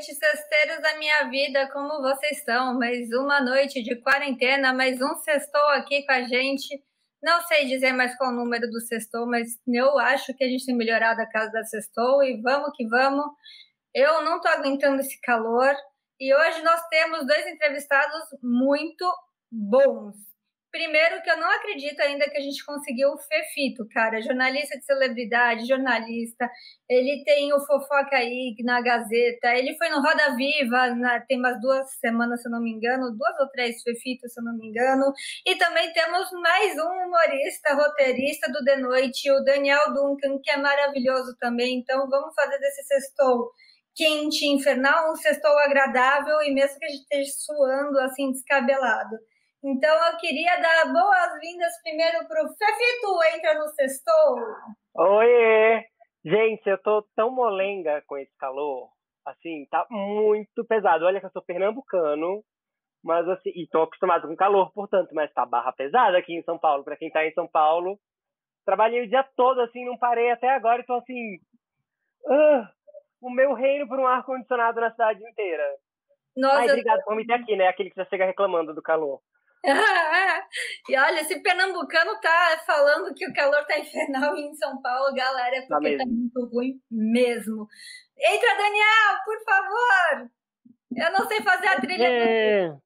noite, cesteiros da minha vida, como vocês estão? Mais uma noite de quarentena, mais um sextou aqui com a gente. Não sei dizer mais qual o número do sextou, mas eu acho que a gente tem melhorado a casa da sextou e vamos que vamos. Eu não estou aguentando esse calor e hoje nós temos dois entrevistados muito bons. Primeiro, que eu não acredito ainda que a gente conseguiu o Fefito, cara. Jornalista de celebridade, jornalista. Ele tem o Fofoca aí na Gazeta. Ele foi no Roda Viva, na, tem umas duas semanas, se eu não me engano, duas ou três Fefito, se eu não me engano. E também temos mais um humorista, roteirista do The Noite, o Daniel Duncan, que é maravilhoso também. Então, vamos fazer desse sextou quente, infernal, um sextou agradável e mesmo que a gente esteja suando assim, descabelado. Então eu queria dar boas-vindas primeiro para o Fefito, entra no sextou. Oiê! Gente, eu tô tão molenga com esse calor, assim, tá muito pesado. Olha que eu sou pernambucano, mas assim, e tô acostumado com calor, portanto, mas tá barra pesada aqui em São Paulo. Para quem tá em São Paulo, trabalhei o dia todo, assim, não parei até agora e tô assim. Uh, o meu reino por um ar-condicionado na cidade inteira. Nossa, Ai, obrigado por me ter aqui, né? Aquele que já chega reclamando do calor. e olha, esse pernambucano tá falando que o calor tá infernal em São Paulo, galera, é porque tá, tá muito ruim mesmo. Entra, Daniel, por favor! Eu não sei fazer a trilha. É.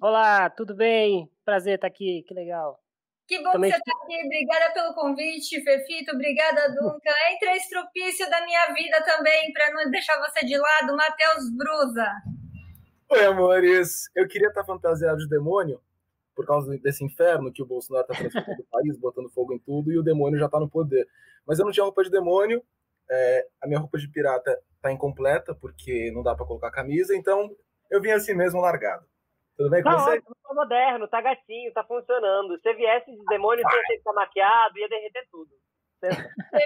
Olá, tudo bem? Prazer estar aqui, que legal. Que bom Também... que você está aqui. Obrigada pelo convite, Fefito. Obrigada, Dunca. Entra estropício da minha vida também, para não deixar você de lado, Matheus Brusa. Oi, amores. Eu queria estar fantasiado de demônio, por causa desse inferno que o Bolsonaro está transformando o país, botando fogo em tudo, e o demônio já está no poder. Mas eu não tinha roupa de demônio, é, a minha roupa de pirata está incompleta, porque não dá para colocar camisa, então eu vim assim mesmo largado. Tudo bem com tá você? tá moderno, tá gatinho, tá funcionando. Se viesse de demônio, você ia ter que estar maquiado, ia derreter tudo.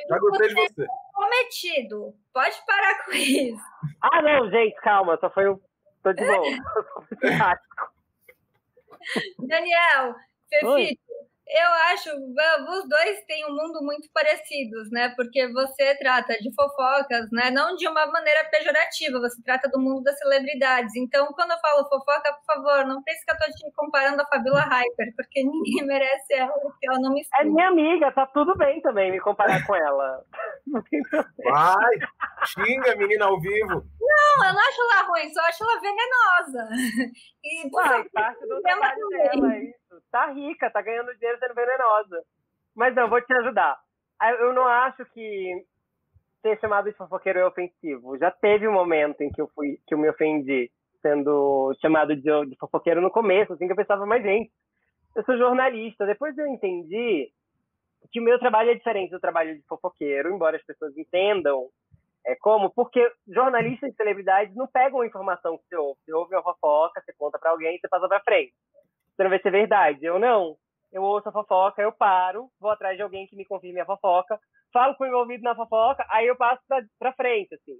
Já gostei de você. Prometido. Pode parar com isso. Ah, não, gente, calma. Só foi um. Tô de boa. Daniel, Fefito, eu acho os dois têm um mundo muito parecidos, né? Porque você trata de fofocas, né? Não de uma maneira pejorativa, você trata do mundo das celebridades. Então, quando eu falo fofoca, por favor, não pense que eu tô te comparando a Fabiola Hyper, porque ninguém merece ela, porque ela não me É minha amiga, tá tudo bem também me comparar com ela. Não tem problema. Vai, xinga, menina ao vivo. Não, eu não acho ela ruim, só acho ela venenosa. E, Uai, parte do trabalho dela, é isso. Tá rica, tá ganhando dinheiro sendo venenosa. Mas não, vou te ajudar. Eu não acho que ser chamado de fofoqueiro é ofensivo. Já teve um momento em que eu fui, que eu me ofendi sendo chamado de, de fofoqueiro no começo, assim que eu pensava, mas gente, eu sou jornalista. Depois eu entendi que o meu trabalho é diferente do trabalho de fofoqueiro, embora as pessoas entendam é como, porque jornalistas e celebridades não pegam a informação que você ouve. Você ouve uma fofoca, você conta para alguém, você passa para frente. Você não vai ser verdade. Eu não. Eu ouço a fofoca, eu paro, vou atrás de alguém que me confirme a fofoca, falo com o envolvido na fofoca, aí eu passo para frente, assim.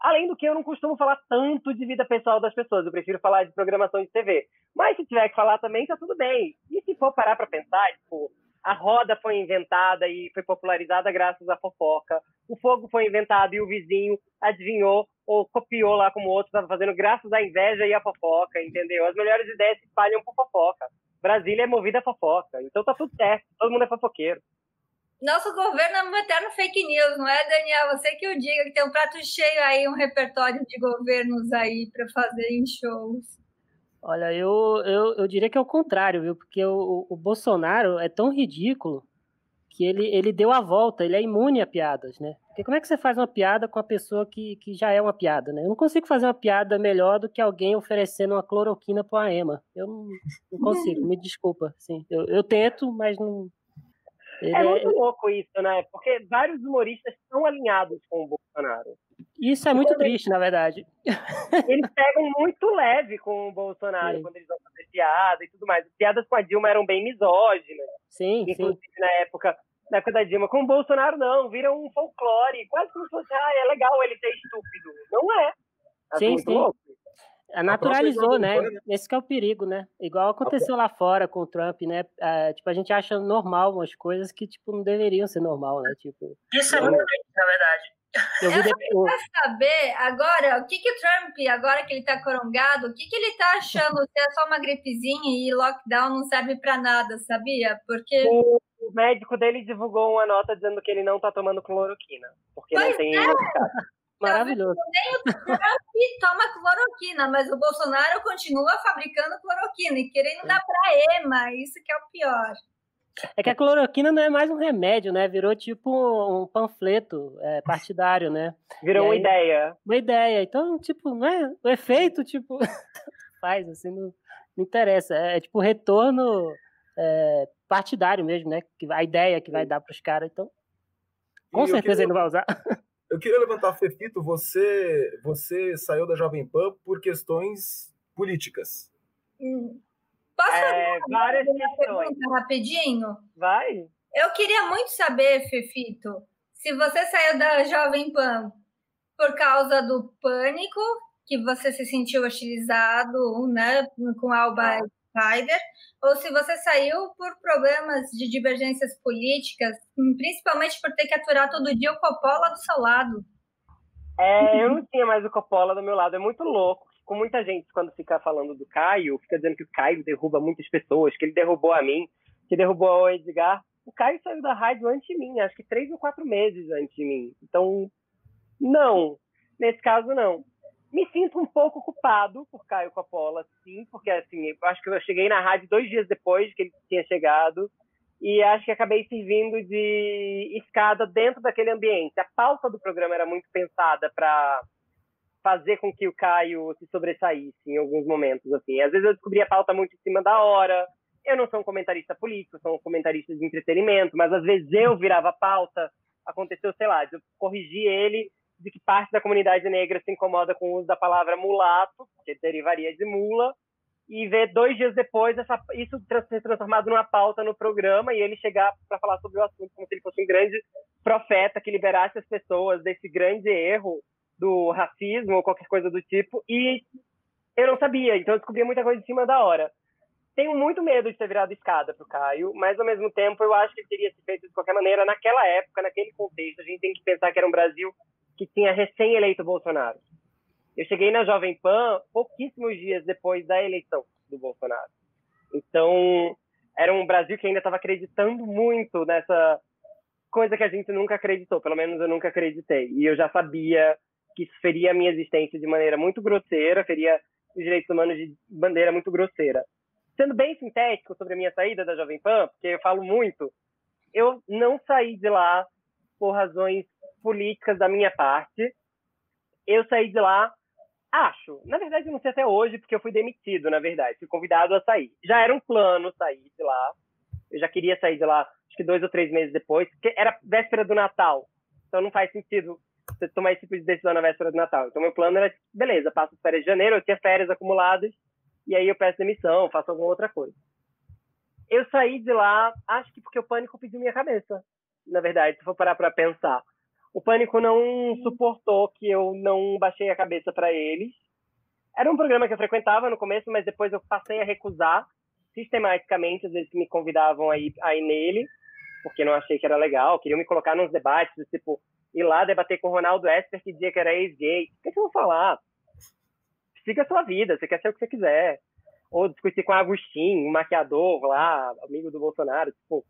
Além do que eu não costumo falar tanto de vida pessoal das pessoas, eu prefiro falar de programação de TV. Mas se tiver que falar também, tá tudo bem. E se for parar para pensar, tipo, a roda foi inventada e foi popularizada graças à fofoca. O fogo foi inventado e o vizinho adivinhou ou copiou lá como o outro estava fazendo graças à inveja e à fofoca, entendeu? As melhores ideias se espalham por fofoca. Brasília é movida a fofoca, então tá tudo certo, todo mundo é fofoqueiro. Nosso governo é um eterno fake news, não é, Daniel? Você que o diga que tem um prato cheio aí, um repertório de governos aí para fazer em shows. Olha, eu, eu, eu diria que é o contrário, viu? Porque o, o Bolsonaro é tão ridículo que ele, ele deu a volta, ele é imune a piadas, né? Porque como é que você faz uma piada com a pessoa que, que já é uma piada, né? Eu não consigo fazer uma piada melhor do que alguém oferecendo uma cloroquina para a Ema. Eu não, não consigo, me desculpa. Sim, eu, eu tento, mas não, é, é muito louco isso, né? Porque vários humoristas estão alinhados com o Bolsonaro. Isso é muito triste, na verdade. Eles pegam muito leve com o Bolsonaro sim. quando eles vão fazer piada e tudo mais. As piadas com a Dilma eram bem misóginas. Sim, Inclusive, sim. na época, na época da Dilma. Com o Bolsonaro, não. Viram um folclore. Quase como se fosse, ah, é legal ele ser estúpido. Não é. é sim, sim. Louco. Naturalizou, né? né? Esse é o perigo, né? Igual aconteceu lá fora com o Trump, né? É, tipo, a gente acha normal umas coisas que, tipo, não deveriam ser normal, né? Tipo, Isso é muito triste, na verdade. Eu, eu quero saber agora o que, que o Trump, agora que ele tá corongado, o que, que ele tá achando se é só uma gripezinha e lockdown não serve para nada, sabia? Porque. O, o, médico dele divulgou uma nota dizendo que ele não tá tomando cloroquina. Porque pois não tem. É. Maravilhoso. Nem o Trump toma cloroquina, mas o Bolsonaro continua fabricando cloroquina e querendo dar para EMA, isso que é o pior. É que a cloroquina não é mais um remédio, né? Virou tipo um panfleto é, partidário, né? Virou aí, uma ideia. Uma ideia. Então, tipo, não é? O efeito, tipo, faz, assim, não, não interessa. É, é tipo retorno é, partidário mesmo, né? A ideia que vai dar para os caras. Então, com e certeza queria, ele não vai usar. Eu queria levantar, Fefito, você, você saiu da Jovem Pan por questões políticas. Hum. Posso é, várias questões. rapidinho? Vai. Eu queria muito saber, Fefito, se você saiu da Jovem Pan por causa do pânico, que você se sentiu hostilizado né, com Alba Spider, ou se você saiu por problemas de divergências políticas, principalmente por ter que aturar todo dia o Coppola do seu lado. É, eu não tinha mais o Coppola do meu lado, é muito louco com muita gente, quando fica falando do Caio, fica dizendo que o Caio derruba muitas pessoas, que ele derrubou a mim, que derrubou o Edgar. O Caio saiu da rádio antes de mim, acho que três ou quatro meses antes de mim. Então, não. Nesse caso, não. Me sinto um pouco culpado por Caio Coppola, sim, porque assim, eu acho que eu cheguei na rádio dois dias depois que ele tinha chegado e acho que acabei servindo de escada dentro daquele ambiente. A pauta do programa era muito pensada para fazer com que o Caio se sobressaísse em alguns momentos, assim. Às vezes eu descobri a pauta muito em cima da hora. Eu não sou um comentarista político, sou um comentarista de entretenimento, mas às vezes eu virava a pauta. Aconteceu, sei lá, eu corrigir ele de que parte da comunidade negra se incomoda com o uso da palavra mulato, que derivaria de mula, e ver dois dias depois essa, isso ser transformado numa pauta no programa e ele chegar para falar sobre o assunto como se ele fosse um grande profeta que liberasse as pessoas desse grande erro do racismo ou qualquer coisa do tipo, e eu não sabia, então eu descobri muita coisa em cima da hora. Tenho muito medo de ter virado escada pro Caio, mas ao mesmo tempo eu acho que ele teria se feito de qualquer maneira naquela época, naquele contexto. A gente tem que pensar que era um Brasil que tinha recém-eleito Bolsonaro. Eu cheguei na Jovem Pan pouquíssimos dias depois da eleição do Bolsonaro. Então, era um Brasil que ainda estava acreditando muito nessa coisa que a gente nunca acreditou, pelo menos eu nunca acreditei. E eu já sabia que isso feria a minha existência de maneira muito grosseira, feria os direitos humanos de bandeira muito grosseira. Sendo bem sintético sobre a minha saída da Jovem Pan, porque eu falo muito, eu não saí de lá por razões políticas da minha parte. Eu saí de lá, acho. Na verdade, eu não sei até hoje, porque eu fui demitido, na verdade. Fui convidado a sair. Já era um plano sair de lá. Eu já queria sair de lá, acho que dois ou três meses depois, porque era véspera do Natal. Então não faz sentido você tomar esse tipo de decisão na véspera do Natal. Então, meu plano era, beleza, passo férias de janeiro, eu tinha férias acumuladas, e aí eu peço demissão, faço alguma outra coisa. Eu saí de lá, acho que porque o pânico pediu minha cabeça, na verdade, se for parar para pensar. O pânico não suportou que eu não baixei a cabeça para eles. Era um programa que eu frequentava no começo, mas depois eu passei a recusar sistematicamente, às vezes que me convidavam a ir, a ir nele, porque não achei que era legal, queriam me colocar nos debates, tipo, ir lá debater com o Ronaldo Esper que dizia que era ex-gay. O que, que eu vou falar? Siga a sua vida, você quer ser o que você quiser. Ou discutir com o Agostinho, um maquiador lá, amigo do Bolsonaro. Tipo,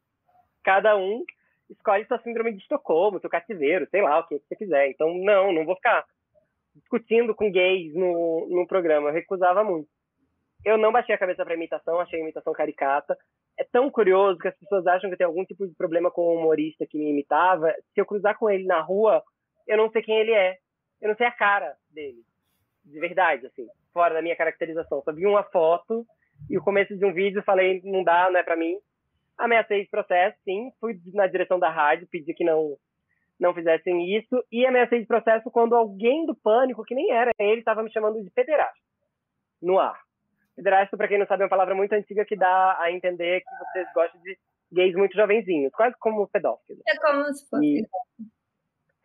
cada um escolhe sua síndrome de Estocolmo, seu cativeiro, sei lá, o que, que você quiser. Então, não, não vou ficar discutindo com gays no, no programa. Eu recusava muito. Eu não baixei a cabeça para imitação, achei a imitação caricata é tão curioso que as pessoas acham que eu tenho algum tipo de problema com o humorista que me imitava. Se eu cruzar com ele na rua, eu não sei quem ele é. Eu não sei a cara dele. De verdade, assim, fora da minha caracterização. Só vi uma foto e o começo de um vídeo falei, não dá, não é para mim. Ameacei de processo, sim. Fui na direção da rádio, pedi que não não fizessem isso. E ameacei de processo quando alguém do pânico, que nem era ele, estava me chamando de pederasta no ar. Pederasta, para quem não sabe, é uma palavra muito antiga que dá a entender que vocês gostam de gays muito jovenzinhos, quase como pedófilo. É como se fosse. E,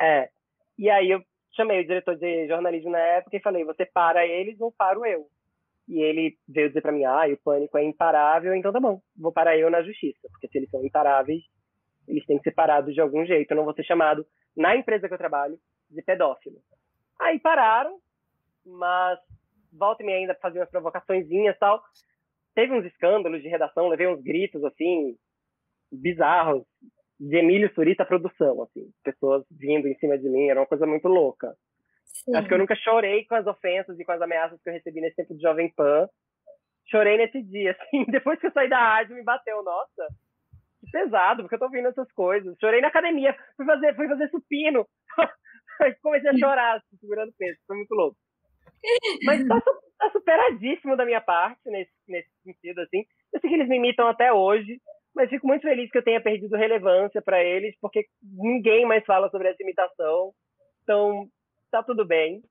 é. E aí eu chamei o diretor de jornalismo na época e falei: você para eles ou paro eu? E ele veio dizer para mim: ah, o pânico é imparável, então tá bom, vou parar eu na justiça, porque se eles são imparáveis, eles têm que ser parados de algum jeito. Eu não vou ser chamado na empresa que eu trabalho de pedófilo. Aí pararam, mas volta e meia ainda fazia umas provocaçõezinhas e tal. Teve uns escândalos de redação, levei uns gritos, assim, bizarros, de Emílio Surita produção, assim, pessoas vindo em cima de mim, era uma coisa muito louca. Sim. Acho que eu nunca chorei com as ofensas e com as ameaças que eu recebi nesse tempo de Jovem Pan. Chorei nesse dia, assim, depois que eu saí da rádio me bateu, nossa, que pesado, porque eu tô ouvindo essas coisas. Chorei na academia, fui fazer, fui fazer supino, comecei a chorar, assim, segurando peso, foi muito louco. Mas tá, tá, superadíssimo da minha parte nesse, nesse sentido, assim. Eu sei que eles me imitam até hoje, mas fico muito feliz que eu tenha perdido relevância para eles, porque ninguém mais fala sobre essa imitação. Então, tá tudo bem.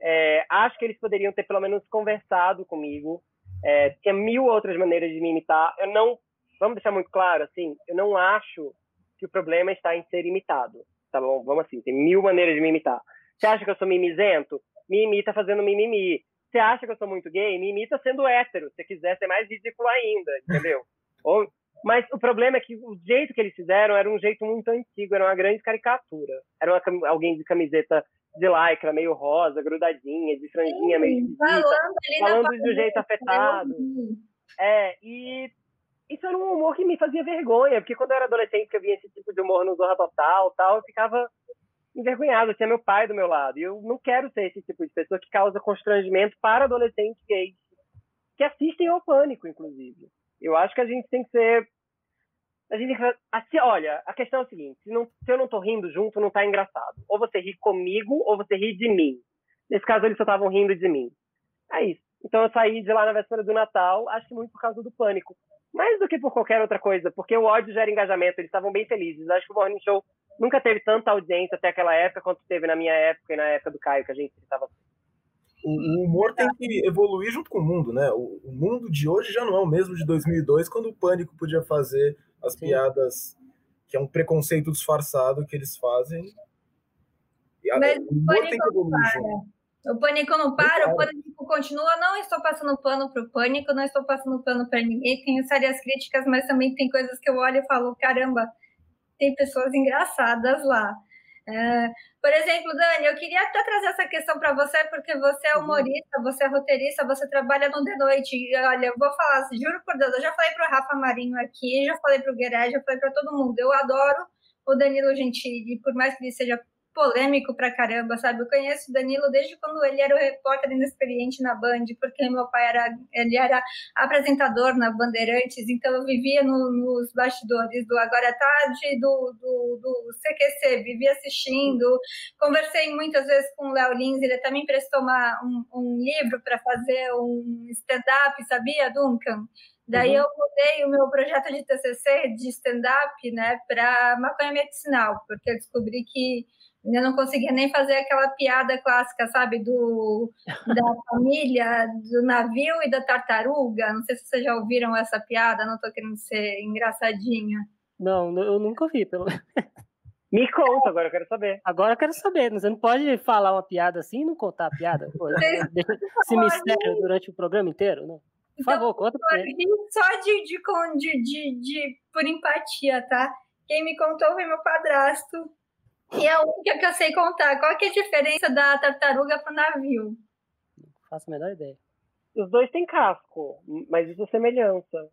É, acho que eles poderiam ter pelo menos conversado comigo. É, tinha mil outras maneiras de me imitar. Eu não, vamos deixar muito claro, assim, eu não acho que o problema está em ser imitado. Tá bom? Vamos assim, tem mil maneiras de me imitar. Você acha que eu sou mimizento? Me imita fazendo mimimi. Você acha que eu sou muito gay? Me imita sendo hétero. Se quiser ser mais ridículo ainda, entendeu? Ou mas o problema é que o jeito que eles fizeram era um jeito muito antigo, era uma grande caricatura. Era uma, alguém de camiseta de lycra, meio rosa, grudadinha, de franjinha, meio esquisita, falando, falando de um jeito afetado. É, e isso era um humor que me fazia vergonha, porque quando eu era adolescente que eu via esse tipo de humor no Zorra Total, tal, eu ficava envergonhado, eu tinha meu pai do meu lado, e eu não quero ser esse tipo de pessoa que causa constrangimento para adolescentes gays, que assistem ao Pânico, inclusive. Eu acho que a gente tem que ser. A gente assim, olha, a questão é o seguinte: se, não, se eu não tô rindo junto, não tá engraçado. Ou você ri comigo, ou você ri de mim. Nesse caso, eles só estavam rindo de mim. É isso. Então eu saí de lá na véspera do Natal, acho que muito por causa do pânico. Mais do que por qualquer outra coisa, porque o ódio gera engajamento, eles estavam bem felizes. Acho que o Morning Show nunca teve tanta audiência até aquela época quanto teve na minha época e na época do Caio, que a gente estava o, o, humor tem que evoluir junto com o mundo, né? O, o, mundo de hoje já não é o mesmo de 2002, quando o Pânico podia fazer as Sim. piadas, que é um preconceito disfarçado que eles fazem. Mas o humor tem que evoluir junto. O pânico não para, o pânico continua. Não estou passando pano para o pânico, não estou passando pano para ninguém. Tenho sérias críticas, mas também tem coisas que eu olho e falo: caramba, tem pessoas engraçadas lá. É, por exemplo, Dani, eu queria até trazer essa questão para você, porque você é uhum. humorista, você é roteirista, você trabalha no The Noite. E, olha, eu vou falar, juro por Deus, eu já falei para o Rafa Marinho aqui, já falei para o Gueré, já falei para todo mundo. Eu adoro o Danilo Gentili, por mais que ele seja polêmico pra caramba, sabe? Eu conheço o Danilo desde quando ele era o repórter inexperiente na Band, porque meu pai era, ele era apresentador na Bandeirantes, então eu vivia no, nos bastidores do Agora é Tarde, do, do, do CQC, vivia assistindo, conversei muitas vezes com o Léo Lins, ele até me emprestou uma, um, um livro para fazer um stand-up, sabia, Duncan? Daí uhum. eu mudei o meu projeto de TCC de stand-up, né, para maconha medicinal, porque eu descobri que eu não conseguia nem fazer aquela piada clássica, sabe, do da família, do navio e da tartaruga. Não sei se vocês já ouviram essa piada, não estou querendo ser engraçadinha. Não, eu nunca ouvi, pelo Me conta, agora eu quero saber. Agora eu quero saber. Você não pode falar uma piada assim e não contar a piada? Pô, esse mistério durante o programa inteiro, não? Por então, favor, conta pra ele. Só de, de, de, de, de, por empatia, tá? Quem me contou foi meu padrasto, e é a única que eu sei contar. Qual que é a diferença da tartaruga para o navio? Não faço a menor ideia. Os dois têm casco, mas isso é semelhança.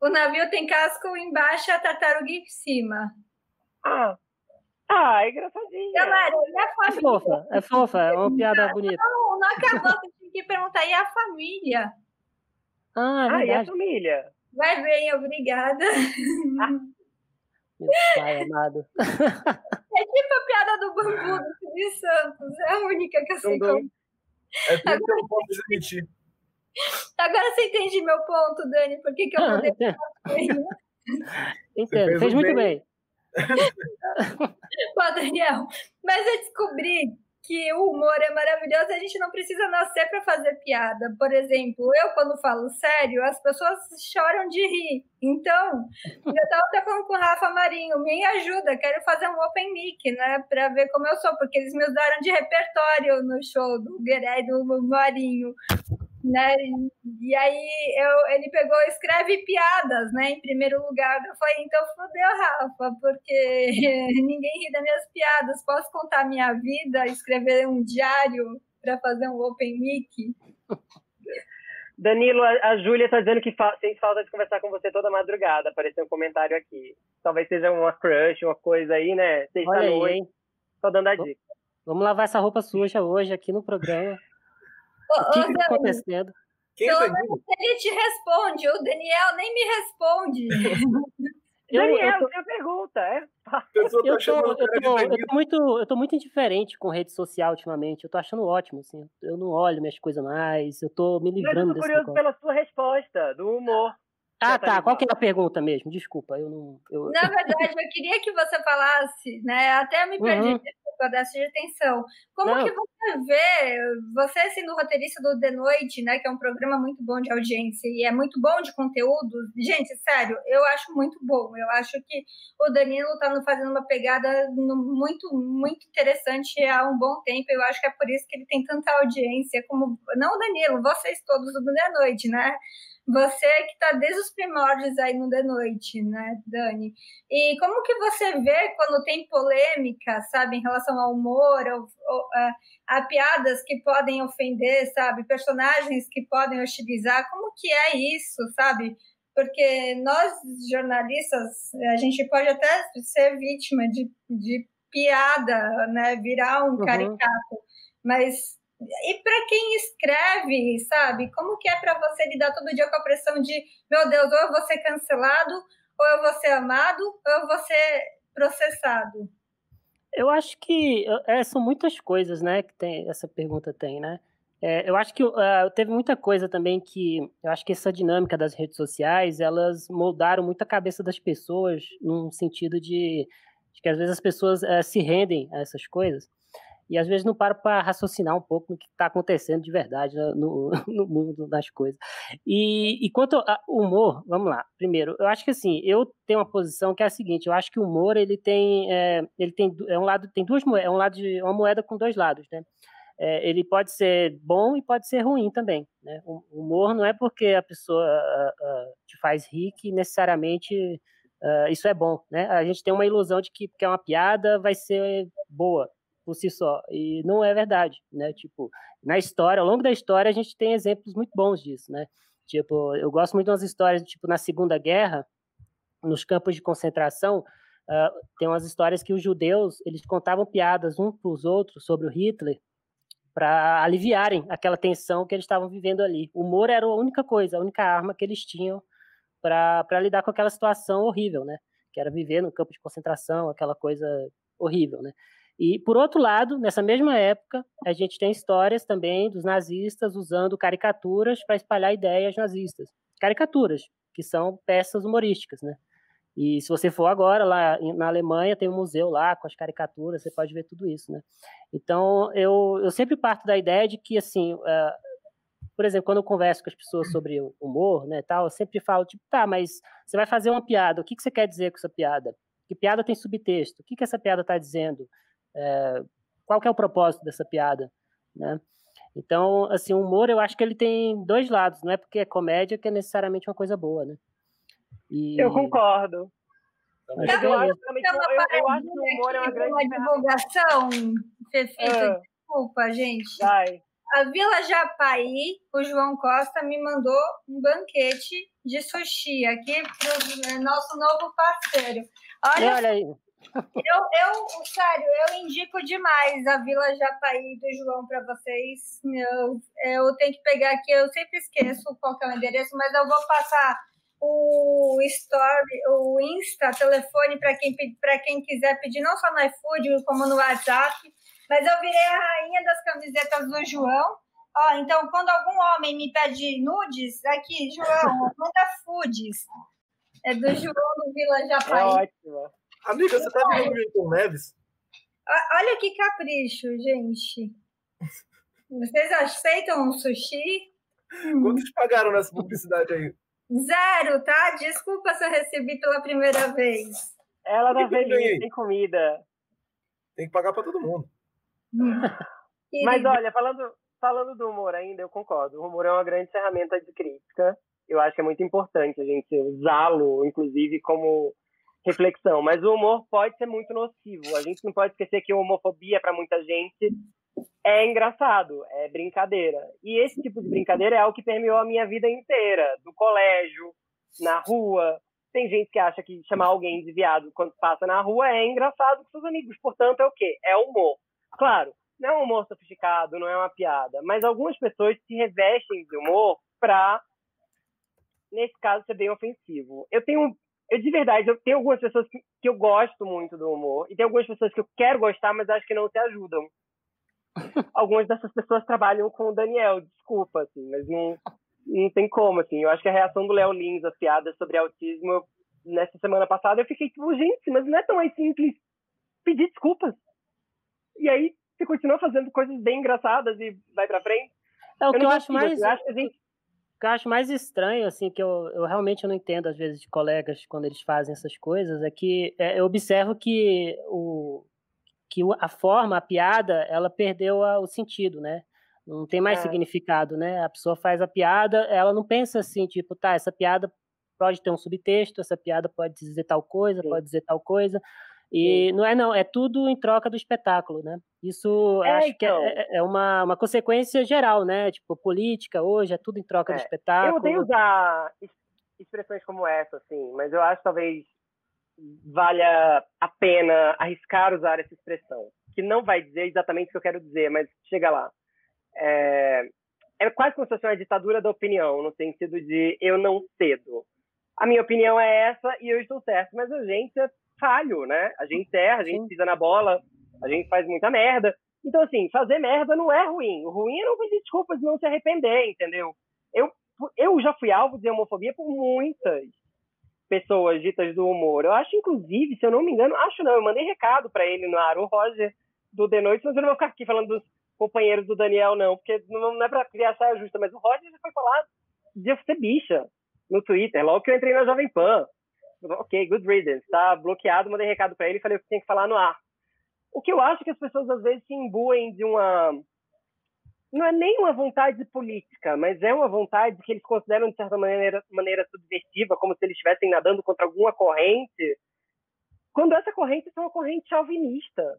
O navio tem casco embaixo e a tartaruga em cima. Ah. Ah, é engraçadinho. Galera, e a família? É fofa, é fofa, é uma piada bonita. Não, não acabou, você tinha que perguntar, e a família? Ah, é ah, e a família? Vai bem, obrigada. Ah. Meu pai amado. É tipo a piada do bambu do Silvio Santos. É a única que eu sei como. É tudo Agora... que eu não posso admitir. Agora você entende meu ponto, Dani, por que, que eu mudei Entendo, fez, fez muito bem. bem. Pô, Daniel, mas eu descobri que o humor é maravilhoso, a gente não precisa nascer para fazer piada. Por exemplo, eu quando falo sério, as pessoas choram de rir. Então, eu estava até falando com o Rafa Marinho, me ajuda, quero fazer um open mic, né, para ver como eu sou, porque eles me usaram de repertório no show do Gueré e do Marinho. Né? E aí eu, ele pegou, escreve piadas, né? Em primeiro lugar, eu falei, então fodeu, Rafa, porque ninguém ri das minhas piadas. Posso contar minha vida, escrever um diário para fazer um open mic? Danilo, a, a Júlia está dizendo que fa tem falta de conversar com você toda madrugada. Apareceu um comentário aqui. Talvez seja uma crush, uma coisa aí, né? Sexta-noite. Tô dando a dica. Vamos lavar essa roupa suja hoje aqui no programa. O que está acontecendo? Quem é ele te responde, o Daniel nem me responde. Daniel, eu, eu, pergunta, é? Eu tô, eu, tô, eu, tô, eu, tô, muito, eu tô muito indiferente com rede social ultimamente. Eu tô achando ótimo, assim. Eu não olho minhas coisas mais, eu tô me livrando Mas eu tô curioso pela sua resposta, do humor. Ah, tá. Qual que é a pergunta mesmo? Desculpa, eu não. Eu... Na verdade, eu queria que você falasse, né? Até eu me perdi uhum. Dessa de atenção. Como não. que você vê, você sendo roteirista do The Noite, né? Que é um programa muito bom de audiência e é muito bom de conteúdo. Gente, sério, eu acho muito bom. Eu acho que o Danilo tá fazendo uma pegada muito, muito interessante há um bom tempo. Eu acho que é por isso que ele tem tanta audiência, como. Não o Danilo, vocês todos do The Noite, né? Você que está desde os primórdios aí no The Noite, né, Dani? E como que você vê quando tem polêmica, sabe, em relação ao humor, ou, ou, a, a, piadas que podem ofender, sabe, personagens que podem hostilizar, como que é isso, sabe? Porque nós, jornalistas, a gente pode até ser vítima de, de piada, né, virar um uhum. caricato, mas e para quem escreve, sabe? Como que é para você lidar todo dia com a pressão de, meu Deus, ou eu vou ser cancelado, ou eu vou ser amado, ou eu vou ser processado? Eu acho que é, são muitas coisas, né, que tem, essa pergunta tem, né? É, eu acho que uh, teve muita coisa também que eu acho que essa dinâmica das redes sociais elas moldaram muito a cabeça das pessoas num sentido de, de que às vezes as pessoas uh, se rendem a essas coisas e às vezes não paro para raciocinar um pouco no que está acontecendo de verdade né, no, no, mundo das coisas. E, e quanto ao humor, vamos lá. Primeiro, eu acho que assim, eu tenho uma posição que é a seguinte: eu acho que o humor ele tem, é, ele tem, é um lado, tem duas moedas, é um lado de uma moeda com dois lados, né? É, ele pode ser bom e pode ser ruim também. Né? O humor não é porque a pessoa te faz rir que necessariamente uh, isso é bom. Né? A gente tem uma ilusão de que porque é uma piada vai ser boa por si só. E não é verdade, né? Tipo, na história, ao longo da história, a gente tem exemplos muito bons disso, né? Tipo, eu gosto muito das histórias, tipo, na Segunda Guerra, nos campos de concentração, uh, tem umas histórias que os judeus, eles contavam piadas uns para os outros sobre o Hitler, para aliviarem aquela tensão que eles estavam vivendo ali. O humor era a única coisa, a única arma que eles tinham para lidar com aquela situação horrível, né? Que era viver no campo de concentração, aquela coisa horrível, né? E, por outro lado, nessa mesma época, a gente tem histórias também dos nazistas usando caricaturas para espalhar ideias nazistas. Caricaturas, que são peças humorísticas, né? E se você for agora lá na Alemanha, tem um museu lá com as caricaturas, você pode ver tudo isso, né? Então, eu, eu sempre parto da ideia de que, assim, uh, por exemplo, quando eu converso com as pessoas sobre humor, né, tal, eu sempre falo, tipo, tá, mas você vai fazer uma piada, o que, que você quer dizer com essa piada? Que piada tem subtexto? O que, que essa piada está dizendo? É, qual que é o propósito dessa piada, né? Então, assim, o humor eu acho que ele tem dois lados, não é porque é comédia que é necessariamente uma coisa boa, né? E... Eu concordo. Acho eu, eu, acho, eu, eu acho que o humor é uma grande uma divulgação, Fefita, ah. desculpa, gente. Vai. A Vila Japaí, o João Costa me mandou um banquete de sushi aqui para o nosso novo parceiro. Olha, olha aí. Eu, eu, sério, eu indico demais a Vila Japaí do João para vocês. Eu, eu tenho que pegar aqui, eu sempre esqueço qual é o endereço, mas eu vou passar o story, o Insta, telefone para quem, quem quiser pedir, não só no iFood, como no WhatsApp. Mas eu virei a rainha das camisetas do João. Ó, então, quando algum homem me pede nudes, aqui, João, manda foods. É do João do Vila Japaí. Ótimo. Amiga, você tá vendo o Milton Neves? Olha que capricho, gente. Vocês aceitam um sushi? Quanto te pagaram nessa publicidade aí? Zero, tá? Desculpa se eu recebi pela primeira vez. Ela não feliz, tem comida. Tem que pagar para todo mundo. Mas olha, falando, falando do humor ainda, eu concordo. O humor é uma grande ferramenta de crítica. Eu acho que é muito importante a gente usá-lo, inclusive, como reflexão. Mas o humor pode ser muito nocivo. A gente não pode esquecer que a homofobia, para muita gente, é engraçado, é brincadeira. E esse tipo de brincadeira é algo que permeou a minha vida inteira, do colégio, na rua. Tem gente que acha que chamar alguém de viado quando passa na rua é engraçado com seus amigos. Portanto, é o quê? É humor. Claro, não é um humor sofisticado, não é uma piada, mas algumas pessoas se revestem de humor para, nesse caso, ser bem ofensivo. Eu tenho, eu de verdade, eu tenho algumas pessoas que, que eu gosto muito do humor e tem algumas pessoas que eu quero gostar, mas acho que não se ajudam. Algumas dessas pessoas trabalham com o Daniel, desculpa, assim, mas não, não tem como, assim. Eu acho que a reação do Léo Lins, as piadas sobre autismo, eu, nessa semana passada, eu fiquei tipo, gente, mas não é tão mais simples pedir desculpas. E aí você continua fazendo coisas bem engraçadas e vai pra frente. É o eu que eu acho mais. Eu acho que a gente... O que eu acho mais estranho, assim, que eu, eu realmente não entendo, às vezes, de colegas quando eles fazem essas coisas, é que é, eu observo que, o, que a forma, a piada, ela perdeu a, o sentido, né? Não tem mais é. significado, né? A pessoa faz a piada, ela não pensa assim, tipo, tá, essa piada pode ter um subtexto, essa piada pode dizer tal coisa, Sim. pode dizer tal coisa. E Sim. não é não, é tudo em troca do espetáculo, né? Isso é, acho então. que é, então. é, é, uma, uma consequência geral, né? Tipo, política hoje é tudo em troca é. do espetáculo. Eu odeio usar expressões como essa, assim, mas eu acho que talvez valha a pena arriscar usar essa expressão, que não vai dizer exatamente o que eu quero dizer, mas chega lá. É, é quase como se fosse uma ditadura da opinião, no sentido de eu não cedo. A minha opinião é essa e eu estou certo, mas a gente é falho, né? A gente erra, a gente pisa na bola, a gente faz muita merda. Então, assim, fazer merda não é ruim. O ruim é não pedir desculpas e não se arrepender, entendeu? Eu, eu já fui alvo de homofobia por muitas pessoas ditas do humor. Eu acho, inclusive, se eu não me engano, acho não, eu mandei recado para ele no ar, o Roger do The Noite, mas eu não vou ficar aqui falando dos companheiros do Daniel, não, porque não, é para criar saia justa, mas o Roger já foi falar de eu ser bicha no Twitter, logo que eu entrei na Jovem Pan. Ok, good riddance, tá bloqueado, mandei recado para ele e falei que tinha que falar no ar. O que eu acho que as pessoas às vezes se imbuem de uma não é nem uma vontade política, mas é uma vontade que eles consideram de certa maneira, maneira subversiva, como se eles estivessem nadando contra alguma corrente, quando essa corrente é uma corrente chauvinista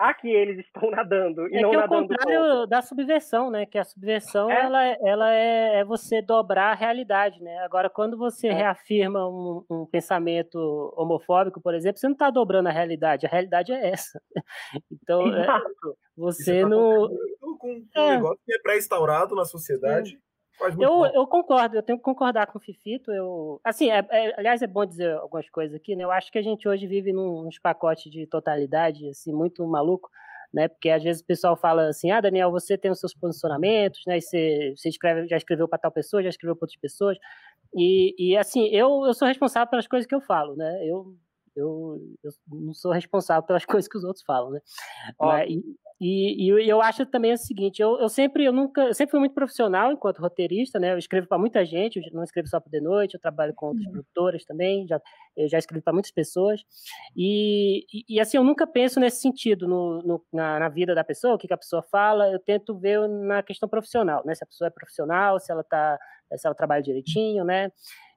a que eles estão nadando e é não que é o contrário da subversão, né? Que a subversão é? ela, é, ela é, é, você dobrar a realidade, né? Agora, quando você é. reafirma um, um, pensamento homofóbico, por exemplo, você não está dobrando a realidade. A realidade é essa. Então, é, você tá não. Com um é. negócio que é pré-instaurado na sociedade. Sim. Eu, eu, concordo, eu tenho que concordar com o Fifito. Eu, assim, é, é, aliás, é bom dizer algumas coisas aqui, né? Eu acho que a gente hoje vive num, uns pacotes de totalidade, assim, muito maluco, né? Porque às vezes o pessoal fala assim, ah, Daniel, você tem os seus posicionamentos, né? E você, você escreve, já escreveu para tal pessoa, já escreveu para outras pessoas. E, e assim, eu, eu sou responsável pelas coisas que eu falo, né? Eu, eu, eu não sou responsável pelas coisas que os outros falam, né? Mas, e, e, e, eu acho também o seguinte, eu, eu sempre, eu nunca, eu sempre fui muito profissional enquanto roteirista, né? Eu escrevo para muita gente, eu não escrevo só para de noite, eu trabalho com outras uhum. produtoras também, já, eu já escrevi para muitas pessoas. E, e, e, assim, eu nunca penso nesse sentido no, no na, na, vida da pessoa, o que, que, a pessoa fala, eu tento ver na questão profissional, né? Se a pessoa é profissional, se ela tá, se ela trabalha direitinho, né?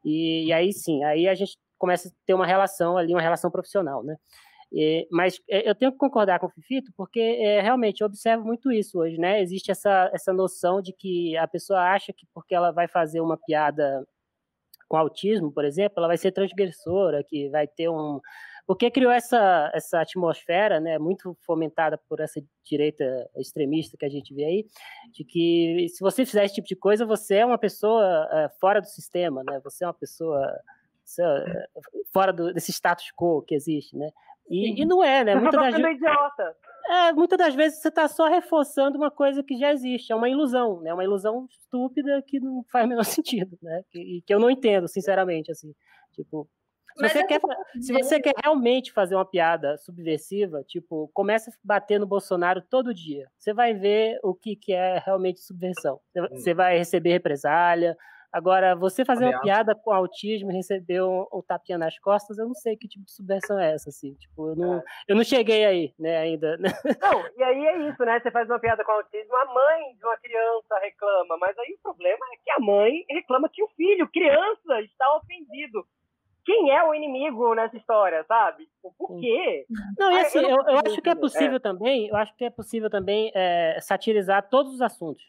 E, e aí sim, aí a gente começa a ter uma relação ali, uma relação profissional, né? É, mas é, eu tenho que concordar com o Fifito, porque é, realmente eu observo muito isso hoje, né? Existe essa, essa noção de que a pessoa acha que porque ela vai fazer uma piada com autismo, por exemplo, ela vai ser transgressora, que vai ter um. Porque criou essa, essa atmosfera, né, muito fomentada por essa direita extremista que a gente vê aí, de que se você fizer esse tipo de coisa, você é uma pessoa é, fora do sistema, né? Você é uma pessoa fora do, desse status quo que existe, né? E, e não é, né? Muitas das, idiota. É, muitas das vezes você está só reforçando uma coisa que já existe, é uma ilusão, né? Uma ilusão estúpida que não faz o menor sentido, né? Que, que eu não entendo, sinceramente, assim. Tipo, se você, quer, se você quer realmente fazer uma piada subversiva, tipo, começa a bater no Bolsonaro todo dia. Você vai ver o que, que é realmente subversão. Você hum. vai receber represália, Agora, você fazer uma piada com autismo e receber um, um, tapinha nas costas, eu não sei que tipo de subversão é essa, assim. Tipo, eu não, é. eu não cheguei aí, né, ainda. Não, e aí é isso, né? Você faz uma piada com autismo, a mãe de uma criança reclama, mas aí o problema é que a mãe reclama que o filho, criança, está ofendido quem é o inimigo nessa história, sabe? Tipo, por quê? Não, e assim, eu, eu, eu acho que é possível é. também, eu acho que é possível também é, satirizar todos os assuntos.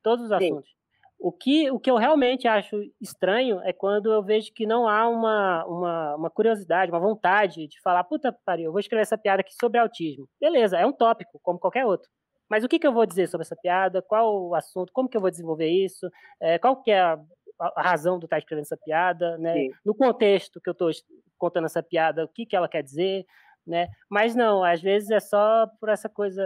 Todos os Sim. assuntos. O que, o que eu realmente acho estranho é quando eu vejo que não há uma, uma, uma curiosidade, uma vontade de falar, puta pariu, eu vou escrever essa piada aqui sobre autismo. Beleza, é um tópico, como qualquer outro. Mas o que, que eu vou dizer sobre essa piada? Qual o assunto? Como que eu vou desenvolver isso? É, qual que é a, a razão do estar escrevendo essa piada? Né? No contexto que eu estou contando essa piada, o que, que ela quer dizer? Né? Mas não, às vezes é só por essa coisa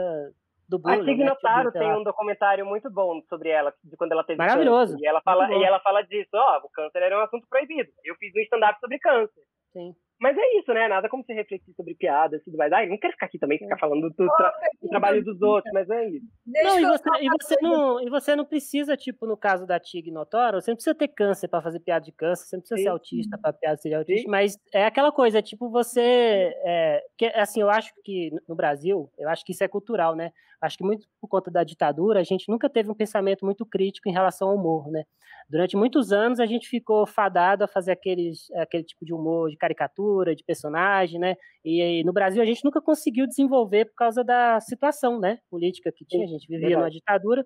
do bullying. A Tig né? Notaro tem um documentário muito bom sobre ela, de quando ela teve Maravilhoso. Câncer, e ela fala, e ela fala disso, ó, oh, o câncer era um assunto proibido. Eu fiz um stand-up sobre câncer. Sim. Mas é isso, né? Nada como se refletir sobre piadas e tudo mais. Ai, não quero ficar aqui também ficar falando do, tra do trabalho dos outros, mas é isso. Não, e você, e você não, e você não precisa, tipo, no caso da Tig Notoro, você não precisa ter câncer para fazer piada de câncer, você não precisa Sim. ser autista para piada ser autista, Sim. mas é aquela coisa, tipo, você. É, que, assim, eu acho que no Brasil, eu acho que isso é cultural, né? Acho que muito por conta da ditadura, a gente nunca teve um pensamento muito crítico em relação ao humor, né? Durante muitos anos a gente ficou fadado a fazer aqueles, aquele tipo de humor de caricatura, de personagem, né? E, e, no Brasil a gente nunca conseguiu desenvolver por causa da situação, né? Política que tinha, a gente vivia numa ditadura.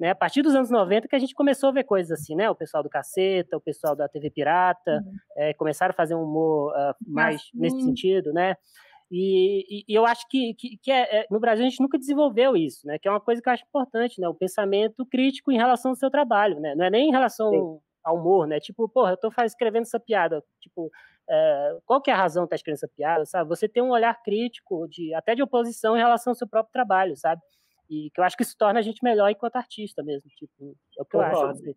Né, a partir dos anos 90 que a gente começou a ver coisas assim, né? O pessoal do Caceta, o pessoal da TV Pirata, uhum. é, começaram a fazer um humor uh, mais nesse sentido, né? E, e, eu acho que, que, que é, é, no Brasil a gente nunca desenvolveu isso, né? Que é uma coisa que eu acho importante, né? O pensamento crítico em relação ao seu trabalho, né? Não é nem em relação Sim. ao humor, né? Tipo, porra, eu tô escrevendo essa piada, tipo, é, qual que é a razão de estar tá escrevendo essa piada, sabe? Você tem um olhar crítico, de até de oposição em relação ao seu próprio trabalho, sabe? E que eu acho que isso torna a gente melhor enquanto artista mesmo, tipo, é o que eu acho. Assim.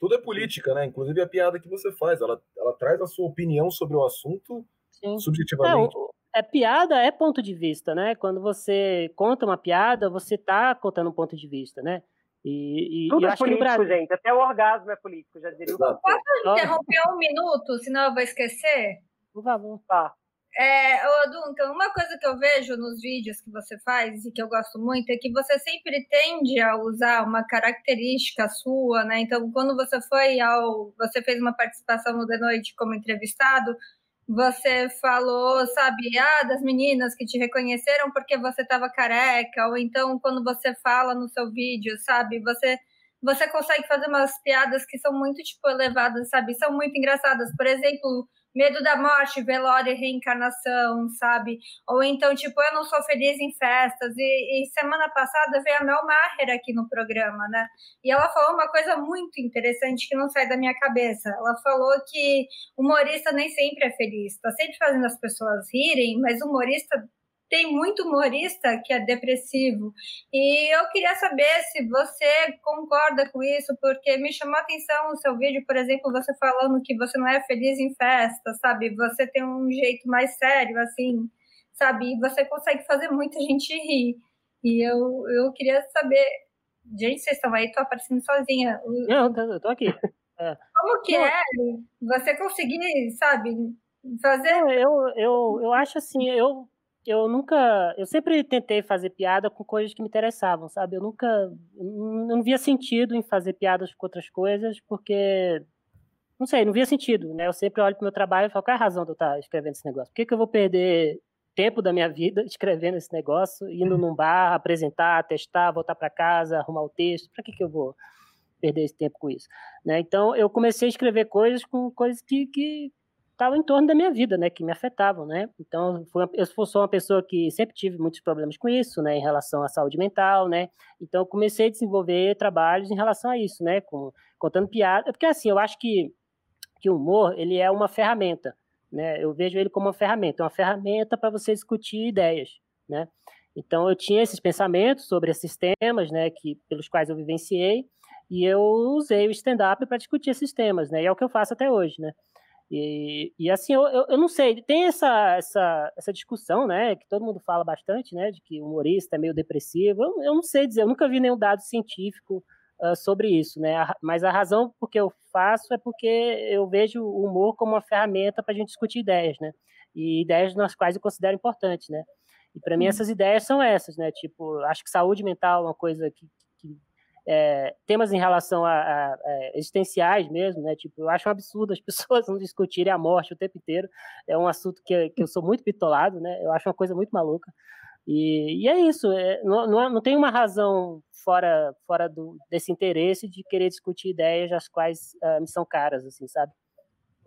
Tudo é política, né? Inclusive a piada que você faz, ela, ela traz a sua opinião sobre o assunto Sim. subjetivamente. É, o, é piada é ponto de vista, né? Quando você conta uma piada, você está contando um ponto de vista, né? E, e Tudo é político, Brasil... gente. Até o orgasmo é político, já diria o Posso interromper um minuto, senão eu vou esquecer? Por favor. Tá. É, Duncan, uma coisa que eu vejo nos vídeos que você faz e que eu gosto muito é que você sempre tende a usar uma característica sua, né? Então, quando você foi ao. Você fez uma participação no The Noite como entrevistado, você falou, sabe, ah, das meninas que te reconheceram porque você estava careca, ou então quando você fala no seu vídeo, sabe, você você consegue fazer umas piadas que são muito tipo elevadas, sabe? São muito engraçadas. Por exemplo, medo da morte, velório e reencarnação, sabe? Ou então, tipo, eu não sou feliz em festas. E, e, semana passada veio a Mel Maher aqui no programa, né? E ela falou uma coisa muito interessante que não sai da minha cabeça. Ela falou que humorista nem sempre é feliz, tá sempre fazendo as pessoas rirem, mas humorista tem muito humorista que é depressivo. E eu queria saber se você concorda com isso, porque me chamou a atenção o seu vídeo, por exemplo, você falando que você não é feliz em festa, sabe? Você tem um jeito mais sério, assim, sabe? E você consegue fazer muita gente rir. E eu, eu queria saber. Gente, vocês estão aí, tô aparecendo sozinha. Não, eu tô aqui. É. Como que é você conseguir, sabe, fazer. Eu, eu, eu acho assim, eu eu nunca. Eu sempre tentei fazer piada com coisas que me interessavam, sabe? Eu nunca. Não via sentido em fazer piadas com outras coisas, porque. Não sei, não via sentido, né? Eu sempre olho para o meu trabalho e falo: qual é a razão de eu estar escrevendo esse negócio? Por que, que eu vou perder tempo da minha vida escrevendo esse negócio, indo num bar, apresentar, testar, voltar para casa, arrumar o texto? Para que, que eu vou perder esse tempo com isso? Né? Então, eu comecei a escrever coisas com coisas que, que estavam em torno da minha vida, né, que me afetavam, né? Então, eu sou uma pessoa que sempre tive muitos problemas com isso, né, em relação à saúde mental, né? Então, comecei a desenvolver trabalhos em relação a isso, né, com, contando piada, porque assim, eu acho que que o humor, ele é uma ferramenta, né? Eu vejo ele como uma ferramenta, uma ferramenta para você discutir ideias, né? Então, eu tinha esses pensamentos sobre esses temas, né, que pelos quais eu vivenciei, e eu usei o stand-up para discutir esses temas, né? E é o que eu faço até hoje, né? E, e assim, eu, eu, eu, não sei, tem essa, essa, essa discussão, né, que todo mundo fala bastante, né, de que o humorista é meio depressivo. Eu, eu não sei dizer, eu nunca vi nenhum dado científico uh, sobre isso, né? Mas a razão por que eu faço é porque eu vejo o humor como uma ferramenta para a gente discutir ideias, né? E ideias nas quais eu considero importantes, né? E para mim uhum. essas ideias são essas, né? Tipo, acho que saúde mental é uma coisa que é, temas em relação a, a, a, existenciais mesmo, né? Tipo, eu acho um absurdo as pessoas não discutirem a morte o tempo inteiro. É um assunto que, que eu sou muito pitolado, né? Eu acho uma coisa muito maluca. E, e é isso. É, não, não, é, não, tem uma razão fora fora do, desse interesse de querer discutir ideias as quais uh, me são caras, assim, sabe?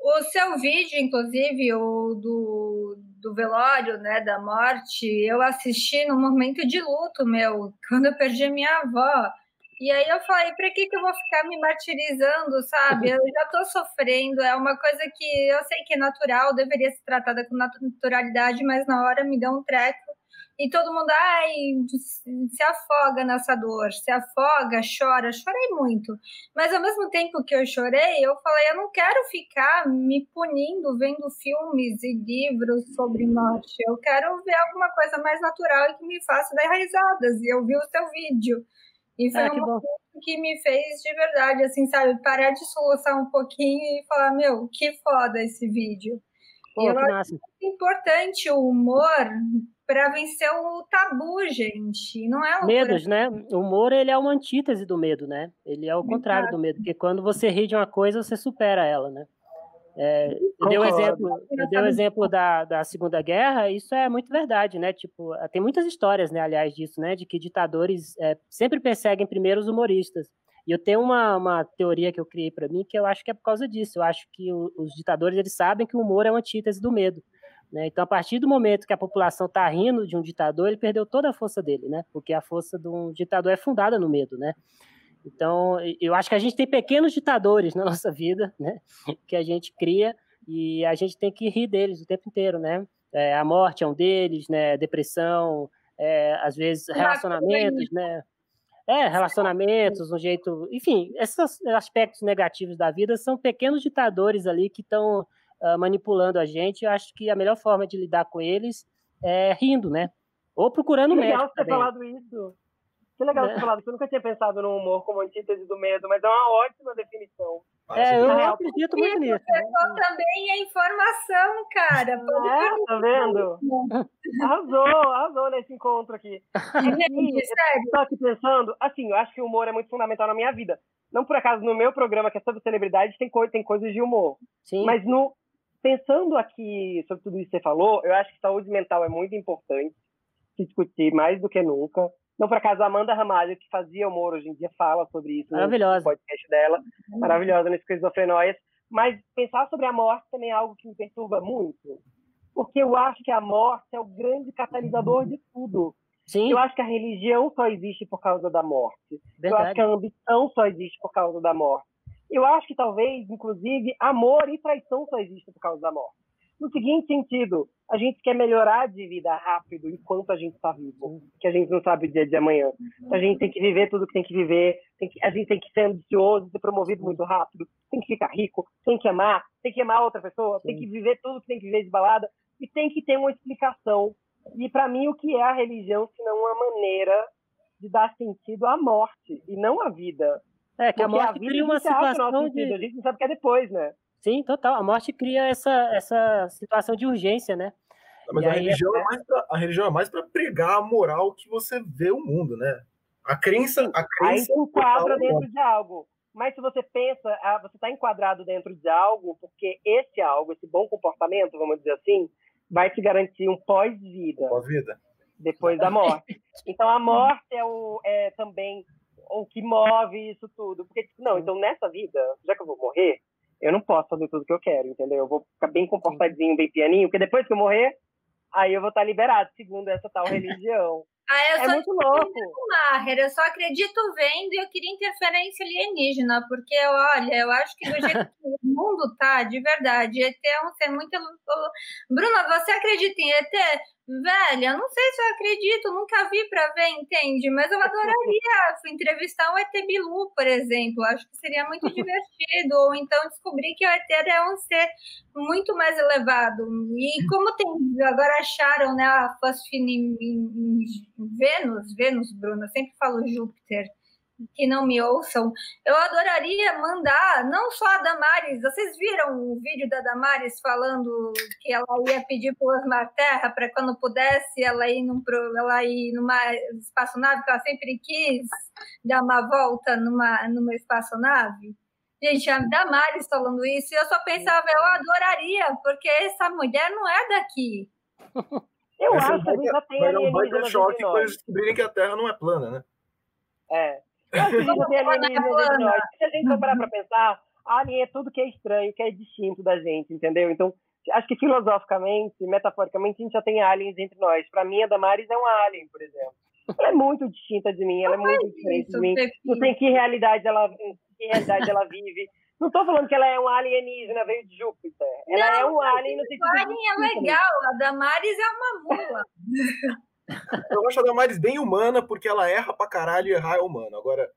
O seu vídeo, inclusive, o do, do velório, né, da morte, eu assisti no momento de luto meu, quando eu perdi minha avó. E aí eu falei, para que, que eu vou ficar me martirizando, sabe? Eu já estou sofrendo, é uma coisa que eu sei que é natural, deveria ser tratada com naturalidade, mas na hora me deu um treco e todo mundo, ai, se afoga nessa dor, se afoga, chora. Chorei muito. Mas ao mesmo tempo que eu chorei, eu falei, eu não quero ficar me punindo vendo filmes e livros sobre morte. Eu quero ver alguma coisa mais natural e que me faça dar risadas. E eu vi o seu vídeo. E foi ah, uma coisa que me fez de verdade, assim, sabe, parar de soluçar um pouquinho e falar, meu, que foda esse vídeo. Pô, eu acho importante o humor para vencer o tabu, gente. Não é Medos, né? O humor ele é uma antítese do medo, né? Ele é o contrário do medo, porque quando você ri de uma coisa, você supera ela, né? É, eu dei o exemplo, eu dei o exemplo da, da Segunda Guerra, isso é muito verdade, né? Tipo, tem muitas histórias, né, aliás, disso, né? De que ditadores é, sempre perseguem primeiro os humoristas. E eu tenho uma, uma teoria que eu criei para mim que eu acho que é por causa disso. Eu acho que o, os ditadores eles sabem que o humor é uma antítese do medo. Né? Então, a partir do momento que a população está rindo de um ditador, ele perdeu toda a força dele, né? Porque a força de um ditador é fundada no medo, né? Então, eu acho que a gente tem pequenos ditadores na nossa vida, né? Que a gente cria e a gente tem que rir deles o tempo inteiro, né? É, a morte é um deles, né? Depressão, é, às vezes relacionamentos, né? É, relacionamentos, um jeito. Enfim, esses aspectos negativos da vida são pequenos ditadores ali que estão uh, manipulando a gente. Eu acho que a melhor forma de lidar com eles é rindo, né? Ou procurando legal médico. Legal ter falado isso. Que legal é. ter falado isso. Eu nunca tinha pensado no humor como antítese do medo, mas é uma ótima definição. É, eu é, acredito muito nisso. Né? também é informação, cara. É, tá vendo? Arrasou, arrasou nesse encontro aqui. aqui Estou aqui pensando, assim, eu acho que o humor é muito fundamental na minha vida. Não por acaso no meu programa, que é sobre celebridade, tem, co tem coisas de humor. Sim. Mas no, pensando aqui sobre tudo isso que você falou, eu acho que saúde mental é muito importante se discutir mais do que nunca. Não por acaso, a Amanda Ramalho, que fazia humor hoje em dia, fala sobre isso Maravilhosa. no podcast dela. Maravilhosa nesse Esquizofrenóias. Mas pensar sobre a morte também é algo que me perturba muito. Porque eu acho que a morte é o grande catalisador de tudo. Sim. Eu acho que a religião só existe por causa da morte. Verdade. Eu acho que a ambição só existe por causa da morte. Eu acho que talvez, inclusive, amor e traição só existem por causa da morte. No seguinte sentido, a gente quer melhorar de vida rápido enquanto a gente está vivo, que a gente não sabe o dia de amanhã. A gente tem que viver tudo que tem que viver, tem que, a gente tem que ser ambicioso, ser promovido muito rápido, tem que ficar rico, tem que amar, tem que amar outra pessoa, tem que viver tudo que tem que viver de balada e tem que ter uma explicação. E para mim, o que é a religião se não uma maneira de dar sentido à morte e não à vida? É, que a morte a cria uma situação de... A gente não sabe o que é depois, né? Sim, total. A morte cria essa, essa situação de urgência, né? Mas a religião, é... mais pra, a religião é mais para pregar a moral que você vê o mundo, né? A crença. A crença Aí enquadra dentro de algo. Mas se você pensa, ah, você está enquadrado dentro de algo, porque esse algo, esse bom comportamento, vamos dizer assim, vai te garantir um pós-vida. Pós-vida. Depois da morte. Então a morte é, o, é também o que move isso tudo. Porque, tipo, não, então nessa vida, já que eu vou morrer, eu não posso fazer tudo que eu quero, entendeu? Eu vou ficar bem comportadinho, bem pianinho, porque depois que eu morrer, aí eu vou estar liberado, segundo essa tal religião. Ah, eu é muito louco. Maher, eu só acredito vendo e eu queria interferência alienígena, porque olha, eu acho que do jeito que o mundo tá, de verdade, ET é um ser muito. Bruna, você acredita em ET? Velha, não sei se eu acredito, nunca vi para ver, entende? Mas eu adoraria entrevistar o ET Bilu, por exemplo. Acho que seria muito divertido. Ou então descobrir que o ET é um ser muito mais elevado. E como tem. Agora acharam, né, a fosfina em, em, em Vênus, Vênus, Bruna, sempre falo Júpiter. Que não me ouçam, eu adoraria mandar, não só a Damares, vocês viram o vídeo da Damares falando que ela ia pedir para o Osmar Terra para quando pudesse ela ir, num, ela ir numa espaçonave, que ela sempre quis dar uma volta numa, numa espaçonave? Gente, a Damares falando isso, e eu só pensava, eu adoraria, porque essa mulher não é daqui. Eu acho que a gente já tem Vai dar um baita choque quando eles descobrirem que a Terra não é plana, né? É. A tem. Se a gente for parar pra pensar, alien é tudo que é estranho, que é distinto da gente, entendeu? Então, acho que filosoficamente, metaforicamente, a gente já tem aliens entre nós. Para mim, a Damares é um alien, por exemplo. Ela é muito distinta de mim, ela é muito diferente de mim. Não sei em que realidade ela, que realidade ela vive. Não estou falando que ela é um alienígena, veio de Júpiter. Ela é um alien no sentido. O alien é legal, a Damares é uma mula. Eu acho a Damares bem humana, porque ela erra pra caralho e errar é humano. Agora,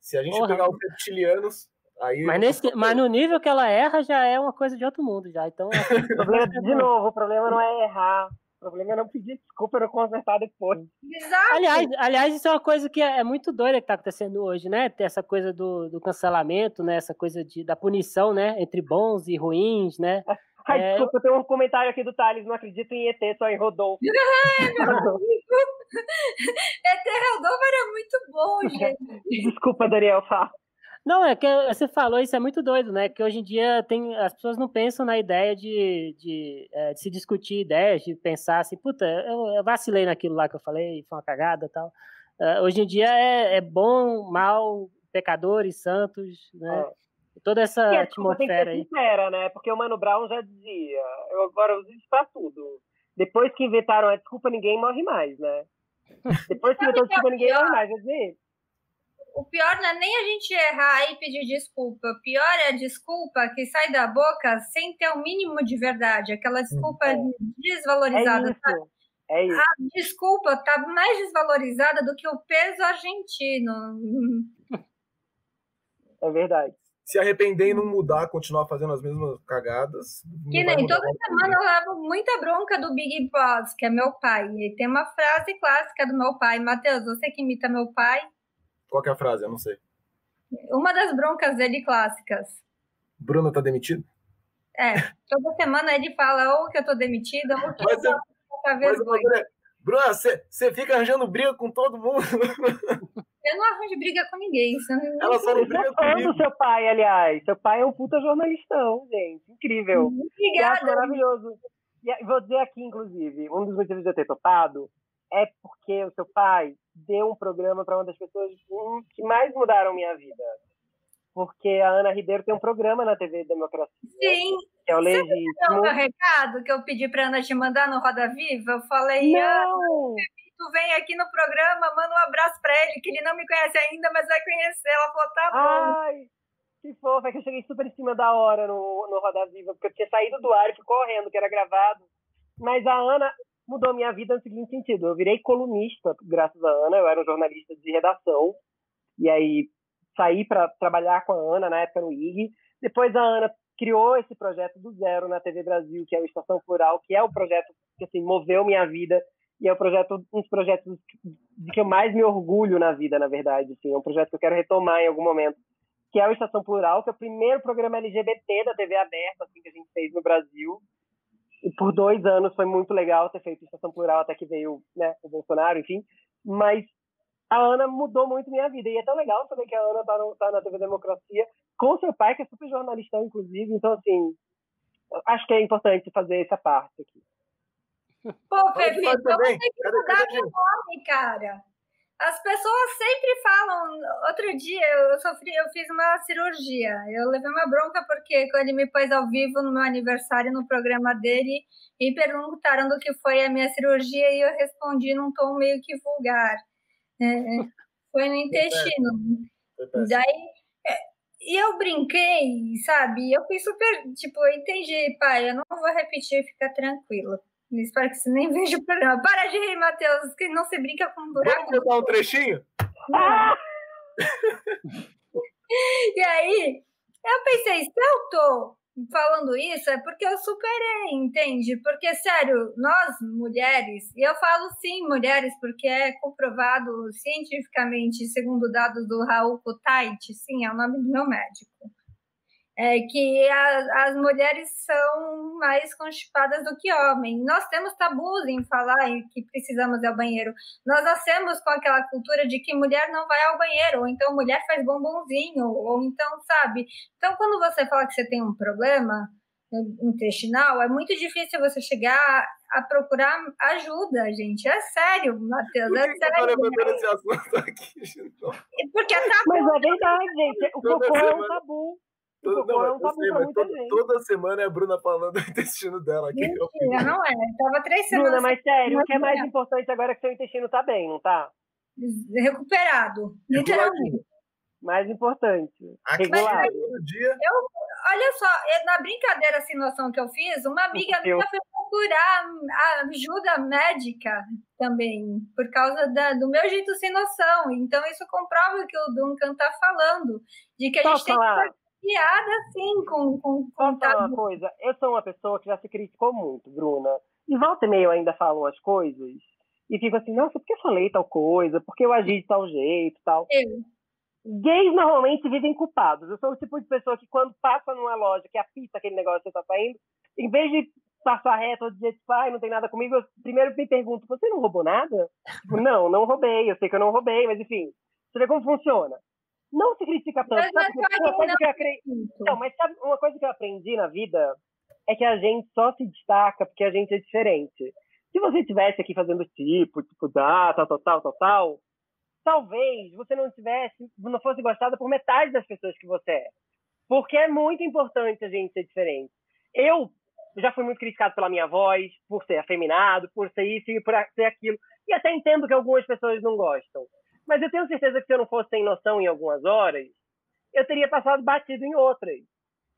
se a gente Porra. pegar os reptilianos, aí. Mas, nesse, mas no nível que ela erra, já é uma coisa de outro mundo, já. Então. de novo, o problema não é errar. O problema é não pedir desculpa e não consertar depois. Exato. Aliás, aliás, isso é uma coisa que é, é muito doida que está acontecendo hoje, né? Ter essa coisa do, do cancelamento, né? Essa coisa de, da punição, né? Entre bons e ruins, né? Ai, é... desculpa, tem um comentário aqui do Thales, não acredito em ET, só em Rodolfo. ET Rodolfo era muito bom, gente. Desculpa, Daniel, fala. Não, é que você falou, isso é muito doido, né? Que hoje em dia tem, as pessoas não pensam na ideia de, de, é, de se discutir ideias, de pensar assim, puta, eu, eu, vacilei naquilo lá que eu falei, foi uma cagada e tal. Uh, hoje em dia é, é, bom, mal, pecadores, santos, né? É. Toda essa e atmosfera ser sincera, né? Porque o Mano Brown já dizia, eu agora uso isso pra tudo. Depois que inventaram a desculpa, ninguém morre mais, né? Depois que inventaram a desculpa, ninguém morre mais, dizia o pior não é nem a gente errar e pedir desculpa. O pior é a desculpa que sai da boca sem ter o um mínimo de verdade. Aquela desculpa é. desvalorizada. É isso. É isso. A desculpa está mais desvalorizada do que o peso argentino. É verdade. Se arrepender e não mudar, continuar fazendo as mesmas cagadas. Que nem toda semana eu levo muita bronca do Big Boss, que é meu pai. E tem uma frase clássica do meu pai: Matheus, você que imita meu pai, qual é a frase? Eu não sei. Uma das broncas dele clássicas. Bruno tá demitido? É, toda semana ele fala ou que eu tô demitida ou que mas eu tô. Bruna, você fica arranjando briga com todo mundo. Eu não arranjo briga com ninguém. Não... Ela só não briga comigo. seu pai, aliás. Seu pai é um puta jornalistão, gente. Incrível. Obrigada. maravilhoso. E vou dizer aqui, inclusive, um dos motivos de eu ter topado é porque o seu pai deu um programa para uma das pessoas que mais mudaram minha vida. Porque a Ana Ribeiro tem um programa na TV Democracia. Sim. Que é o Legítimo. Você o meu recado que eu pedi para Ana te mandar no Roda Viva? Eu falei, não. Tu vem aqui no programa, manda um abraço para ele, que ele não me conhece ainda, mas vai conhecer. Ela falou, tá bom. Ai, que fofa, é que eu cheguei super em cima da hora no, no Roda Viva, porque eu tinha saído do ar fui correndo, que era gravado. Mas a Ana, mudou minha vida no seguinte sentido. Eu virei colunista, graças a Ana. Eu era um jornalista de redação. E aí saí para trabalhar com a Ana, na época no IG. Depois a Ana criou esse projeto do zero na TV Brasil, que é o Estação Plural, que é o projeto que assim, moveu minha vida. E é o projeto, um dos projetos de que eu mais me orgulho na vida, na verdade. Assim. É um projeto que eu quero retomar em algum momento, que é o Estação Plural, que é o primeiro programa LGBT da TV aberta assim, que a gente fez no Brasil. E por dois anos foi muito legal ter feito estação plural até que veio né, o Bolsonaro, enfim. Mas a Ana mudou muito minha vida. E é tão legal saber que a Ana tá, tá na TV Democracia com seu pai, que é super jornalista, inclusive. Então, assim, acho que é importante fazer essa parte aqui. Pô, Pepe, eu vou ter que mudar meu nome, cara. As pessoas sempre falam. Outro dia eu sofri, eu fiz uma cirurgia. Eu levei uma bronca porque quando ele me pôs ao vivo no meu aniversário no programa dele e perguntaram do que foi a minha cirurgia e eu respondi num tom meio que vulgar. É, é foi no intestino. Daí é, e eu brinquei, sabe? Eu fui super, tipo, eu entendi, pai, eu não vou repetir, fica tranquilo. Espero que você nem veja o programa. Para de rir, Matheus, que não se brinca com um buraco. Vamos botar um trechinho? Ah! e aí, eu pensei, se eu tô falando isso é porque eu superei, entende? Porque, sério, nós mulheres, e eu falo sim mulheres porque é comprovado cientificamente, segundo dados do Raul Kutait, sim, é o nome do meu médico é que a, as mulheres são mais constipadas do que homens. Nós temos tabus em falar que precisamos ir ao banheiro. Nós nascemos com aquela cultura de que mulher não vai ao banheiro, ou então mulher faz bombonzinho, ou então, sabe? Então, quando você fala que você tem um problema intestinal, é muito difícil você chegar a procurar ajuda, gente. É sério, Matheus. É é sério. Esse assunto aqui, Porque é tabu. Mas é verdade, gente. O cocô é um tabu. Toda, não, é um sei, mas toda, toda, semana é a Bruna falando do intestino dela. Aqui, Mentira, não é. Tava três semanas. Bruna, mas sério, o que é mais importante agora é que seu intestino tá bem, não tá? Recuperado, literalmente. Mais importante. Regulado. Dia. Eu, olha só, na brincadeira sem noção que eu fiz, uma amiga minha foi procurar ajuda médica também, por causa da, do meu jeito sem noção. Então, isso comprova o que o Duncan tá falando, de que a Posso gente falar? tem que piada, assim, com, com contato. uma coisa? Eu sou uma pessoa que já se criticou muito, Bruna. E volta e meia eu ainda falo as coisas e fico assim, nossa, por que eu falei tal coisa? Por que eu agi de tal jeito tal? Eu. Gays normalmente vivem culpados. Eu sou o tipo de pessoa que quando passa numa loja que apita aquele negócio que você tá saindo, em vez de passar reto ou dizer, tipo, ai, não tem nada comigo, eu primeiro me pergunto, você não roubou nada? Tipo, não, não roubei, eu sei que eu não roubei, mas enfim, você vê como funciona não se critica tanto. Mas sabe? Uma coisa que eu acredito. Não, mas sabe, uma coisa que eu aprendi na vida é que a gente só se destaca porque a gente é diferente. Se você estivesse aqui fazendo tipo, tipo, ah, tal, tal, tal, tal, tal, talvez você não tivesse, não fosse gostada por metade das pessoas que você é. Porque é muito importante a gente ser diferente. Eu já fui muito criticado pela minha voz, por ser afeminado, por ser isso e por ser aquilo. E até entendo que algumas pessoas não gostam. Mas eu tenho certeza que se eu não fosse sem noção em algumas horas, eu teria passado batido em outras.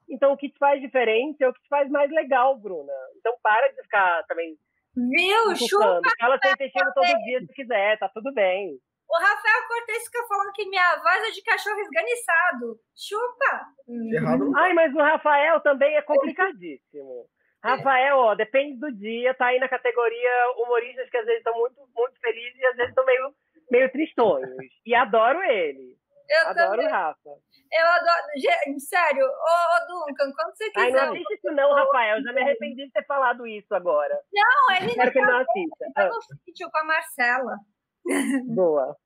Então, o que te faz diferente é o que te faz mais legal, Bruna. Então, para de ficar também. Viu? Chupa! Fala seu intestino todo dia se quiser, tá tudo bem. O Rafael Cortez fica falando que minha voz é de cachorro esganiçado. Chupa! Errado. Ai, mas o Rafael também é complicadíssimo. Rafael, ó, depende do dia, tá aí na categoria humoristas que às vezes estão muito, muito felizes e às vezes estão meio meio tristonhos. E adoro ele. Eu adoro também. o Rafa. Eu adoro. Gente, sério, ô, ô Duncan, quando você quiser. Ai, não assiste isso não, Rafael. Já me arrependi de ter falado isso agora. Não, ele Espero não que ele não assista. ele tá no sítio com a Marcela. Boa.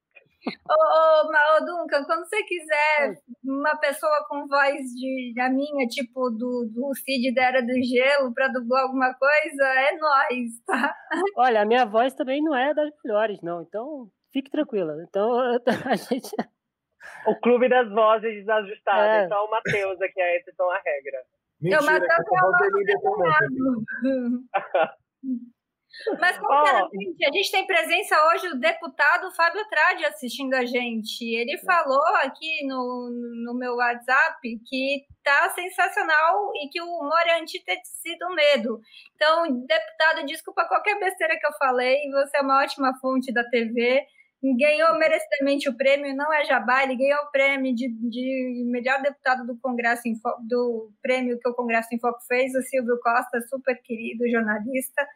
Ô, ô, ô, Duncan, quando você quiser uma pessoa com voz de, da minha, tipo do, do Cid da Era do Gelo, pra dublar alguma coisa, é nós, tá? Olha, a minha voz também não é das melhores, não. Então, fique tranquila. Então, a gente. O clube das vozes desajustadas. É. Só o Matheus aqui, a exceção à regra. Mentira, Matheus que é é tão louca. Mas, sinceramente, a gente tem presença hoje do deputado Fábio Tradi assistindo a gente. Ele falou aqui no, no meu WhatsApp que tá sensacional e que o humor é antítese do medo. Então, deputado, desculpa qualquer besteira que eu falei, você é uma ótima fonte da TV. Ganhou merecidamente o prêmio, não é jabá, ele ganhou o prêmio de, de melhor deputado do Congresso em Fo- do prêmio que o Congresso em Foco fez, o Silvio Costa, super querido jornalista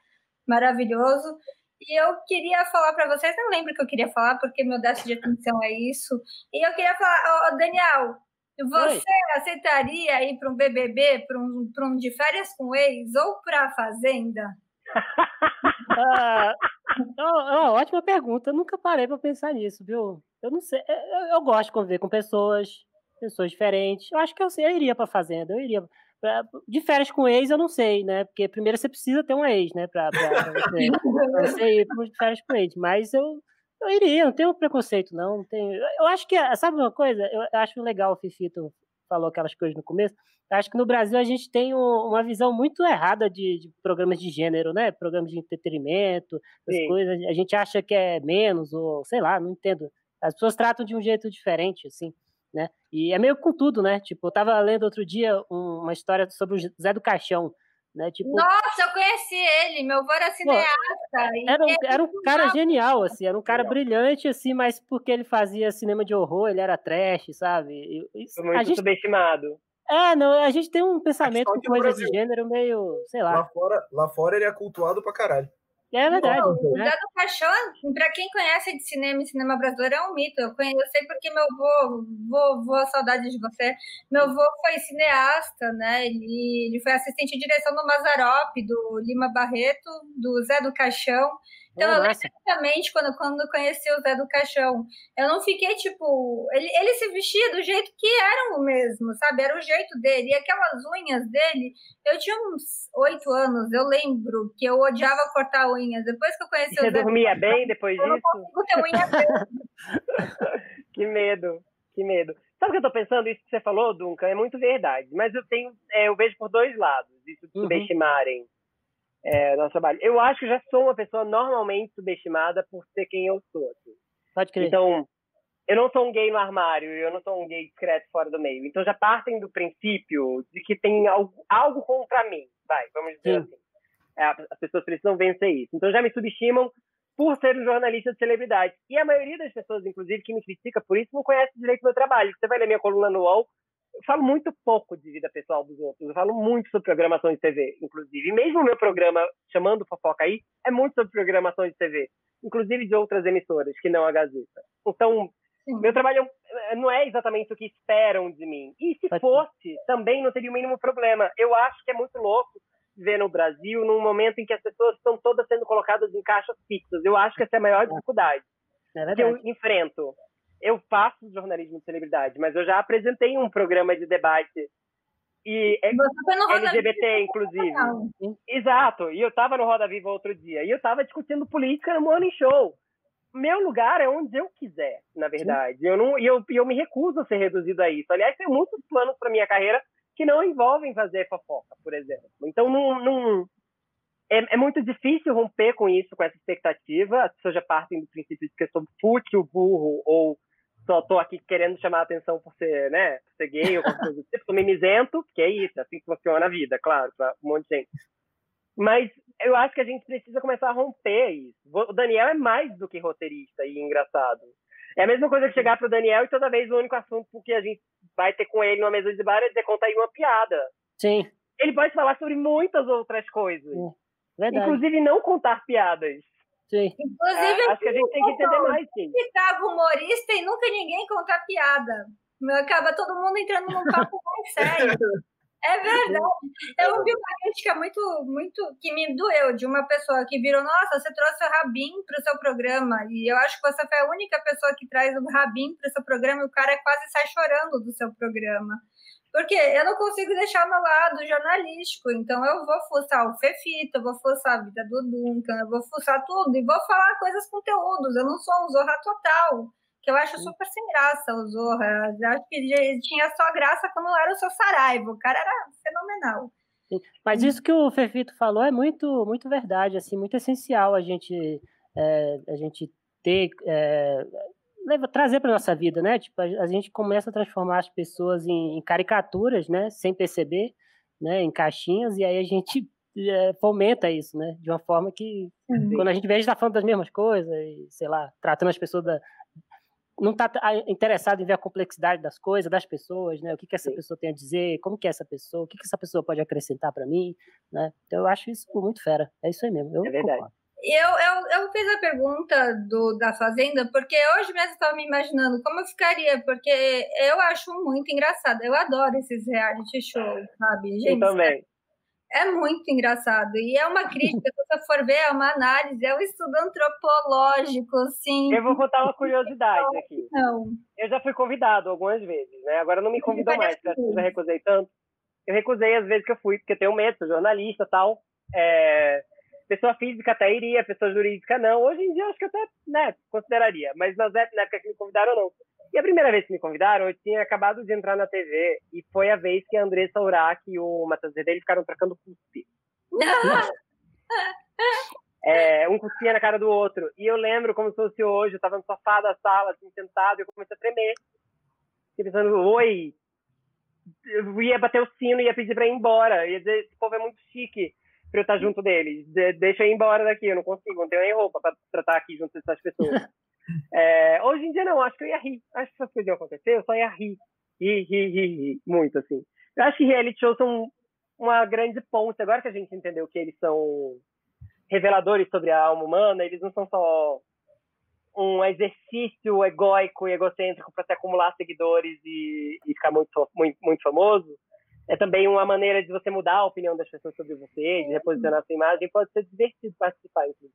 maravilhoso. E eu queria falar para vocês, não lembro o que eu queria falar, porque meu déficit de atenção é isso. E eu queria falar, ó, Daniel, você aceitaria ir para um BBB, para um, pra um de férias com ex ou para a Fazenda? Ah, é uma ótima pergunta. Eu nunca parei para pensar nisso, viu? Eu não sei. Eu, eu gosto de conviver com pessoas, pessoas diferentes. Eu acho que eu, eu iria para fazenda. Eu iria. Pra- de férias com ex, eu não sei, né? Porque primeiro você precisa ter um ex, né? Pra, pra, pra você, pra você ir de férias com ex. Mas eu, eu iria, não tenho preconceito, não. não tenho, eu acho que, sabe uma coisa? Eu, eu acho legal o Fifito falou aquelas coisas no começo. Acho que no Brasil a gente tem um- uma visão muito errada de, de programas de gênero, né? Programas de entretenimento, essas Sim. coisas. A gente acha que é menos, ou sei lá, não entendo. As pessoas tratam de um jeito diferente, assim, né? E é meio com tudo, né? Tipo, eu tava lendo outro dia um- uma história sobre o Zé do Caixão, né? Tipo, Nossa, eu conheci ele, meu avô era cineasta. era um, era um cara filmava- genial, assim, era um cara brilhante, assim, mas porque ele fazia cinema de horror, ele era trash, sabe? Foi muito a gente subestimado. É, não, a gente tem um pensamento com coisa de gênero meio, sei lá. Lá fora, lá fora ele é cultuado pra caralho. É verdade. Não, o né? Zé do Caixão, para quem conhece de cinema e cinema brasileiro, é um mito. Eu, conheço, eu sei porque meu avô, vô, vô, saudade de você, meu avô foi cineasta, né? Ele, ele foi assistente de direção do Mazarop, do Lima Barreto, do Zé do Caixão. Então, eu lembro exatamente quando, quando eu conheci o Zé do Caixão. Eu não fiquei, tipo... Ele, ele se vestia do jeito que era o mesmo, sabe? Era o jeito dele. E aquelas unhas dele... Eu tinha uns oito anos, eu lembro que eu odiava cortar unhas. Depois que eu conheci e o Zé... Você dormia Caixão, bem depois disso? Eu não consigo ter unha Que medo, que medo. Sabe o que eu tô pensando? Isso que você falou, Duncan, é muito verdade. Mas eu tenho... É, eu vejo por dois lados. Isso de uhum. É, nosso trabalho. Eu acho que já sou uma pessoa normalmente subestimada por ser quem eu sou. Assim. Pode crer. Então, eu não sou um gay no armário, eu não sou um gay discreto fora do meio. Então já partem do princípio de que tem algo, algo contra mim. Vai, vamos dizer Sim. assim. É, as pessoas precisam vencer isso. Então já me subestimam por ser um jornalista de celebridade. E a maioria das pessoas, inclusive, que me critica por isso, não conhece direito o meu trabalho. Você vai ler minha coluna no UOL, eu falo muito pouco de vida pessoal dos outros. Eu falo muito sobre programação de TV, inclusive. E mesmo o meu programa, chamando Fofoca aí, é muito sobre programação de TV. Inclusive de outras emissoras, que não a Gazeta. Então, Sim. meu trabalho não é exatamente o que esperam de mim. E se fosse, também não teria o mínimo problema. Eu acho que é muito louco ver no Brasil num momento em que as pessoas estão todas sendo colocadas em caixas fixas. Eu acho que essa é a maior dificuldade é que eu enfrento eu faço jornalismo de celebridade, mas eu já apresentei um programa de debate e é LGBT, inclusive. Exato. E eu estava no Roda Viva outro dia e eu estava discutindo política no Morning Show. Meu lugar é onde eu quiser, na verdade. Eu não, e eu, eu me recuso a ser reduzido a isso. Aliás, tem muitos planos para minha carreira que não envolvem fazer fofoca, por exemplo. Então, não, não é, é, muito difícil romper com isso, com essa expectativa. As pessoas já partem do princípio de que eu sou fútil, burro ou só tô aqui querendo chamar a atenção por ser, né, por ser gay ou qualquer coisa do tipo, sou mimizento, que é isso, é assim que funciona a vida, claro, para um monte de gente. Mas eu acho que a gente precisa começar a romper isso. O Daniel é mais do que roteirista e engraçado. É a mesma coisa que chegar pro Daniel e toda vez o único assunto que a gente vai ter com ele numa mesa de bar é dizer conta aí uma piada. Sim. Ele pode falar sobre muitas outras coisas. Sim. Verdade. Inclusive não contar piadas. Sim. Inclusive, é, acho que a gente tem que entender mais sim. ficava humorista e nunca ninguém contar piada. Acaba todo mundo entrando num papo mais sério. É verdade. Eu ouvi uma crítica muito, muito que me doeu de uma pessoa que virou: Nossa, você trouxe o Rabin para o seu programa. E eu acho que você foi a única pessoa que traz o Rabin para o seu programa e o cara quase sai chorando do seu programa. Porque eu não consigo deixar meu lado jornalístico, então eu vou fuçar o Fefito, eu vou fuçar a vida do Duncan, eu vou fuçar tudo e vou falar coisas conteúdos. Eu não sou um Zorra total, que eu acho super sem graça o Zorra. Eu acho que tinha só graça quando era o seu Saraiva, o cara era fenomenal. Mas isso que o Fefito falou é muito, muito verdade, assim, muito essencial a gente, é, a gente ter é, leva, trazer para nossa vida, né? Tipo, a, a, gente começa a transformar as pessoas em, em, caricaturas, né? Sem perceber, né? Em caixinhas e aí a gente é, fomenta isso, né? De uma forma que Sim. quando a gente vê a gente está falando das mesmas coisas, e, sei lá, tratando as pessoas da não está interessado em ver a complexidade das coisas, das pessoas, né? O que, que essa Sim. pessoa tem a dizer, como que é essa pessoa, o que, que essa pessoa pode acrescentar para mim, né? Então eu acho isso muito fera. É isso aí mesmo. Eu é verdade. Concordo. Eu, eu, eu fiz a pergunta do, da Fazenda porque hoje mesmo estava me imaginando como eu ficaria, porque eu acho muito engraçado. Eu adoro esses reality shows, sabe? Gente, eu também. É, muito engraçado. E é uma crítica, se você for ver, é uma análise, é um estudo antropológico, sim. Eu vou contar uma curiosidade aqui. Não. Eu já fui convidado algumas vezes, né? Agora não me convidam mais, porque eu já recusei tanto. Eu recusei as vezes que eu fui, porque eu tenho medo, sou jornalista e tal. É Pessoa física até iria, pessoa jurídica não. Hoje em dia acho que até, né, consideraria, mas na época que me convidaram não. E a primeira vez que me convidaram, eu tinha acabado de entrar na TV e foi a vez que a Andressa Urach e o Matheus Zedeli ficaram trocando cuspe. é, um cuspia na cara do outro. E eu lembro como se fosse hoje, eu tava no sofá da sala, assim, sentado, e eu comecei a tremer. E pensando, oi, eu ia bater o sino e ia pedir pra ir embora. Ia dizer, esse povo é muito chique pra eu estar junto deles. De, deixa eu ir embora daqui, eu não consigo, não tenho nem roupa pra tratar aqui junto dessas pessoas. é, hoje em dia não, acho que eu ia rir. Acho que essas coisas iam acontecer, eu só ia rir. Rir, rir, rir, rir. Muito, assim. Eu acho que reality shows são uma grande ponte. Agora que a gente entendeu que eles são reveladores sobre a alma humana, eles não são só um exercício egóico e egocêntrico para se acumular seguidores e, e ficar muito, muito, muito famoso. É também uma maneira de você mudar a opinião das pessoas sobre você, de reposicionar sua imagem. Pode ser divertido participar, inclusive.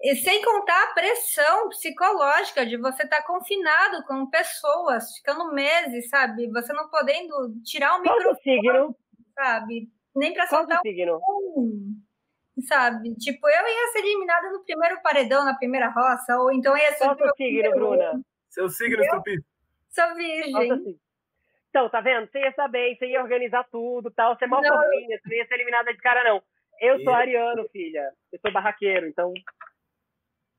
E sem contar a pressão psicológica de você estar tá confinado com pessoas, ficando meses, sabe? Você não podendo tirar o microfone, signo? sabe? Nem para soltar signo? um sabe? Tipo, eu ia ser eliminada no primeiro paredão, na primeira roça, ou então ia ser... Qual seu signo, Bruna? Seu signo, Estrupi? Sou virgem. Então, tá vendo? Você ia saber, você ia organizar tudo, tal. Você é mal fofinha, você não ia ser eliminada de cara, não. Eu sou ariano, filha. Eu sou barraqueiro, então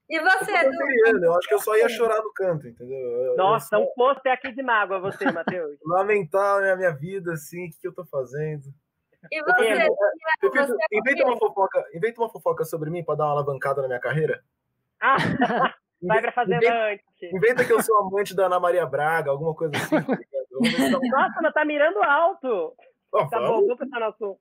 e você, eu, eu acho que eu só ia chorar no canto, entendeu? Nossa, eu só... um posto é aqui de mágoa você, Matheus. Lamentar a minha vida, assim, o que, que eu tô fazendo. E você? Pepito, você inventa, uma fofoca, inventa uma fofoca sobre mim para dar uma alavancada na minha carreira. Ah, vai pra fazer inventa, antes. Inventa que eu sou amante da Ana Maria Braga, alguma coisa assim. Nossa, mas tá mirando alto. Oh, tá bom, vou pensar no sul.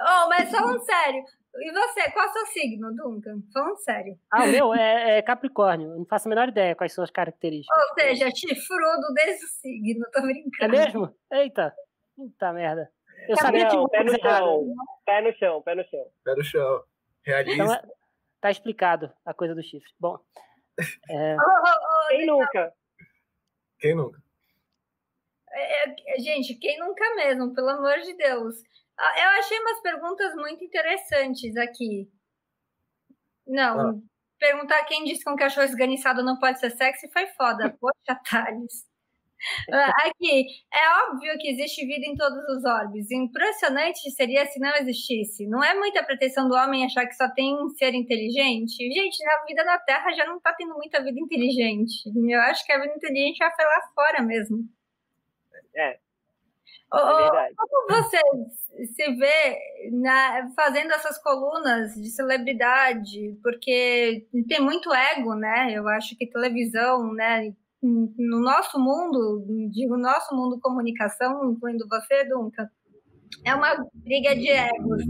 Oh, mas falando sério, e você, qual é o seu signo, Duncan? Falando sério. Ah, o meu é, é, Capricórnio. Não faço a menor ideia quais são as características. Ou seja, chifrudo desde o signo, tô brincando. É mesmo? Eita. Puta merda. Eu tá sabia não, que pé no chão. Pé no chão, pé no chão. Pé no chão. Realista. Então, é, tá explicado a coisa do chifre. Bom. É... Oh, oh, oh, quem nunca? Quem nunca? É, é, gente, quem nunca mesmo, pelo amor de Deus. Ah, eu achei umas perguntas muito interessantes aqui. Não, ah. perguntar quem disse que um cachorro esganiçado não pode ser sexy foi foda. Poxa, Thales. Ah, aqui, é óbvio que existe vida em todos os orbes. Impressionante seria se não existisse. Não é muita pretensão do homem achar que só tem um ser inteligente? Gente, a vida na Terra já não está tendo muita vida inteligente. Eu acho que a vida inteligente já foi lá fora mesmo. É, é Como você se vê na, fazendo essas colunas de celebridade? Porque tem muito ego, né? Eu acho que televisão, né? No nosso mundo, digo nosso mundo comunicação, incluindo você, Duncan, é uma briga de egos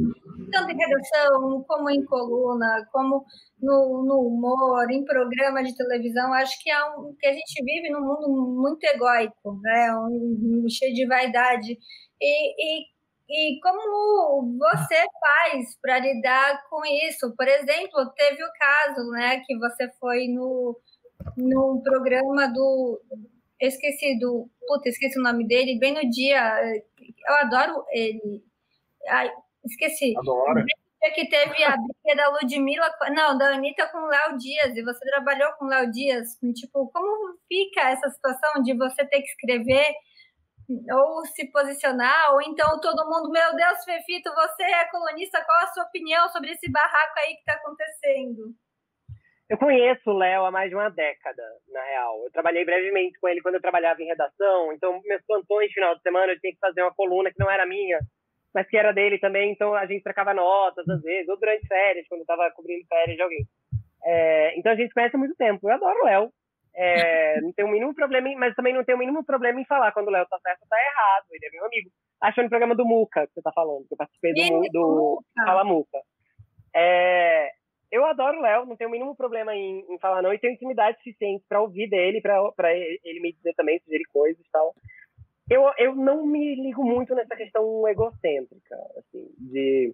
tanto em redação, como em coluna, como no, no, humor, em programa de televisão. Acho que, é um, que a gente vive num mundo muito egóico, né? Um, cheio de vaidade. E, e, e como você faz para lidar com isso? Por exemplo, teve o caso né, que você foi no, no programa do. Esqueci do. Puta, esqueci o nome dele, bem no dia. Eu adoro ele. Ai, Esqueci. Adoro. Que teve a briga da Ludmilla, não, da Anitta com o Léo Dias, e você trabalhou com o Léo Dias. Tipo, como fica essa situação de você ter que escrever ou se posicionar, ou então todo mundo, meu Deus, Fefito, você é colunista, qual a sua opinião sobre esse barraco aí que está acontecendo? Eu conheço o Léo há mais de uma década, na real. Eu trabalhei brevemente com ele quando eu trabalhava em redação, então meus plantões final de semana eu tinha que fazer uma coluna que não era minha, mas que era dele também, então a gente trocava notas às vezes, ou durante férias, quando eu estava cobrindo férias de alguém. É, então a gente conhece há muito tempo. Eu adoro o Léo. É, não tem o mínimo problema, em, mas também não tem o mínimo problema em falar quando o Léo tá certo ou tá errado. Ele é meu amigo. Acho no programa do Muca que você tá falando, que eu participei do, do Fala Muca. É, eu adoro o Léo, não tenho o mínimo problema em, em, falar não, e tenho intimidade suficiente para ouvir dele, para ele me dizer também, sugerir coisas e tal eu, eu não me ligo muito nessa questão egocêntrica, assim, de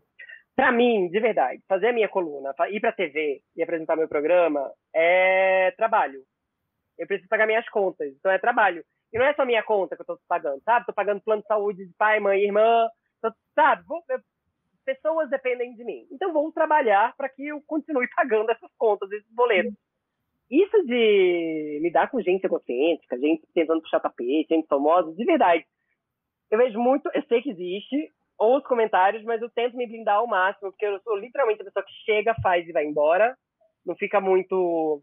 para mim, de verdade, fazer a minha coluna, ir para TV e apresentar meu programa é trabalho. Eu preciso pagar minhas contas, então é trabalho. E não é só minha conta que eu estou pagando, sabe? Estou pagando plano de saúde de pai, mãe, irmã, tô, sabe? Vou, eu, pessoas dependem de mim. Então vou trabalhar para que eu continue pagando essas contas, esses boletos. Isso de lidar com gente egocêntrica, gente tentando puxar tapete, gente famosa, de verdade, eu vejo muito, eu sei que existe, ou os comentários, mas eu tento me blindar ao máximo, porque eu sou literalmente a pessoa que chega, faz e vai embora, não fica muito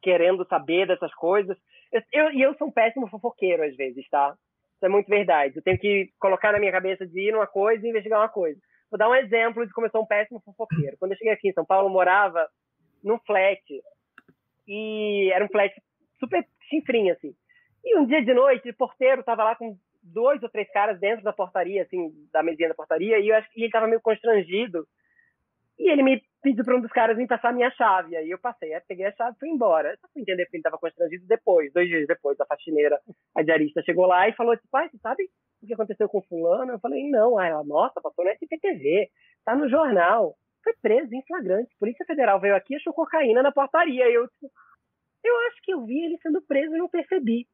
querendo saber dessas coisas. E eu, eu, sou um péssimo fofoqueiro às vezes, tá? Isso é muito verdade. Eu tenho que colocar na minha cabeça de ir numa coisa e investigar uma coisa. Vou dar um exemplo de como eu sou um péssimo fofoqueiro. Quando eu cheguei aqui em São Paulo, eu morava num flat e era um flat super chinfrinho, assim. E um dia de noite, o porteiro tava lá com dois ou três caras dentro da portaria, assim, da mesinha da portaria, e, eu e ele tava meio constrangido. E ele me pediu para um dos caras me passar a minha chave. Aí eu passei, peguei a chave e fui embora. Só fui entender que ele tava constrangido depois, dois dias depois, a faxineira, a diarista, chegou lá e falou assim, pai, você sabe o que aconteceu com fulano? Eu falei, não. Aí ela, nossa, passou no SPTV, tá no jornal. Foi preso em flagrante. Polícia Federal veio aqui e achou cocaína na portaria. E eu, tipo, eu acho que eu vi ele sendo preso e não percebi.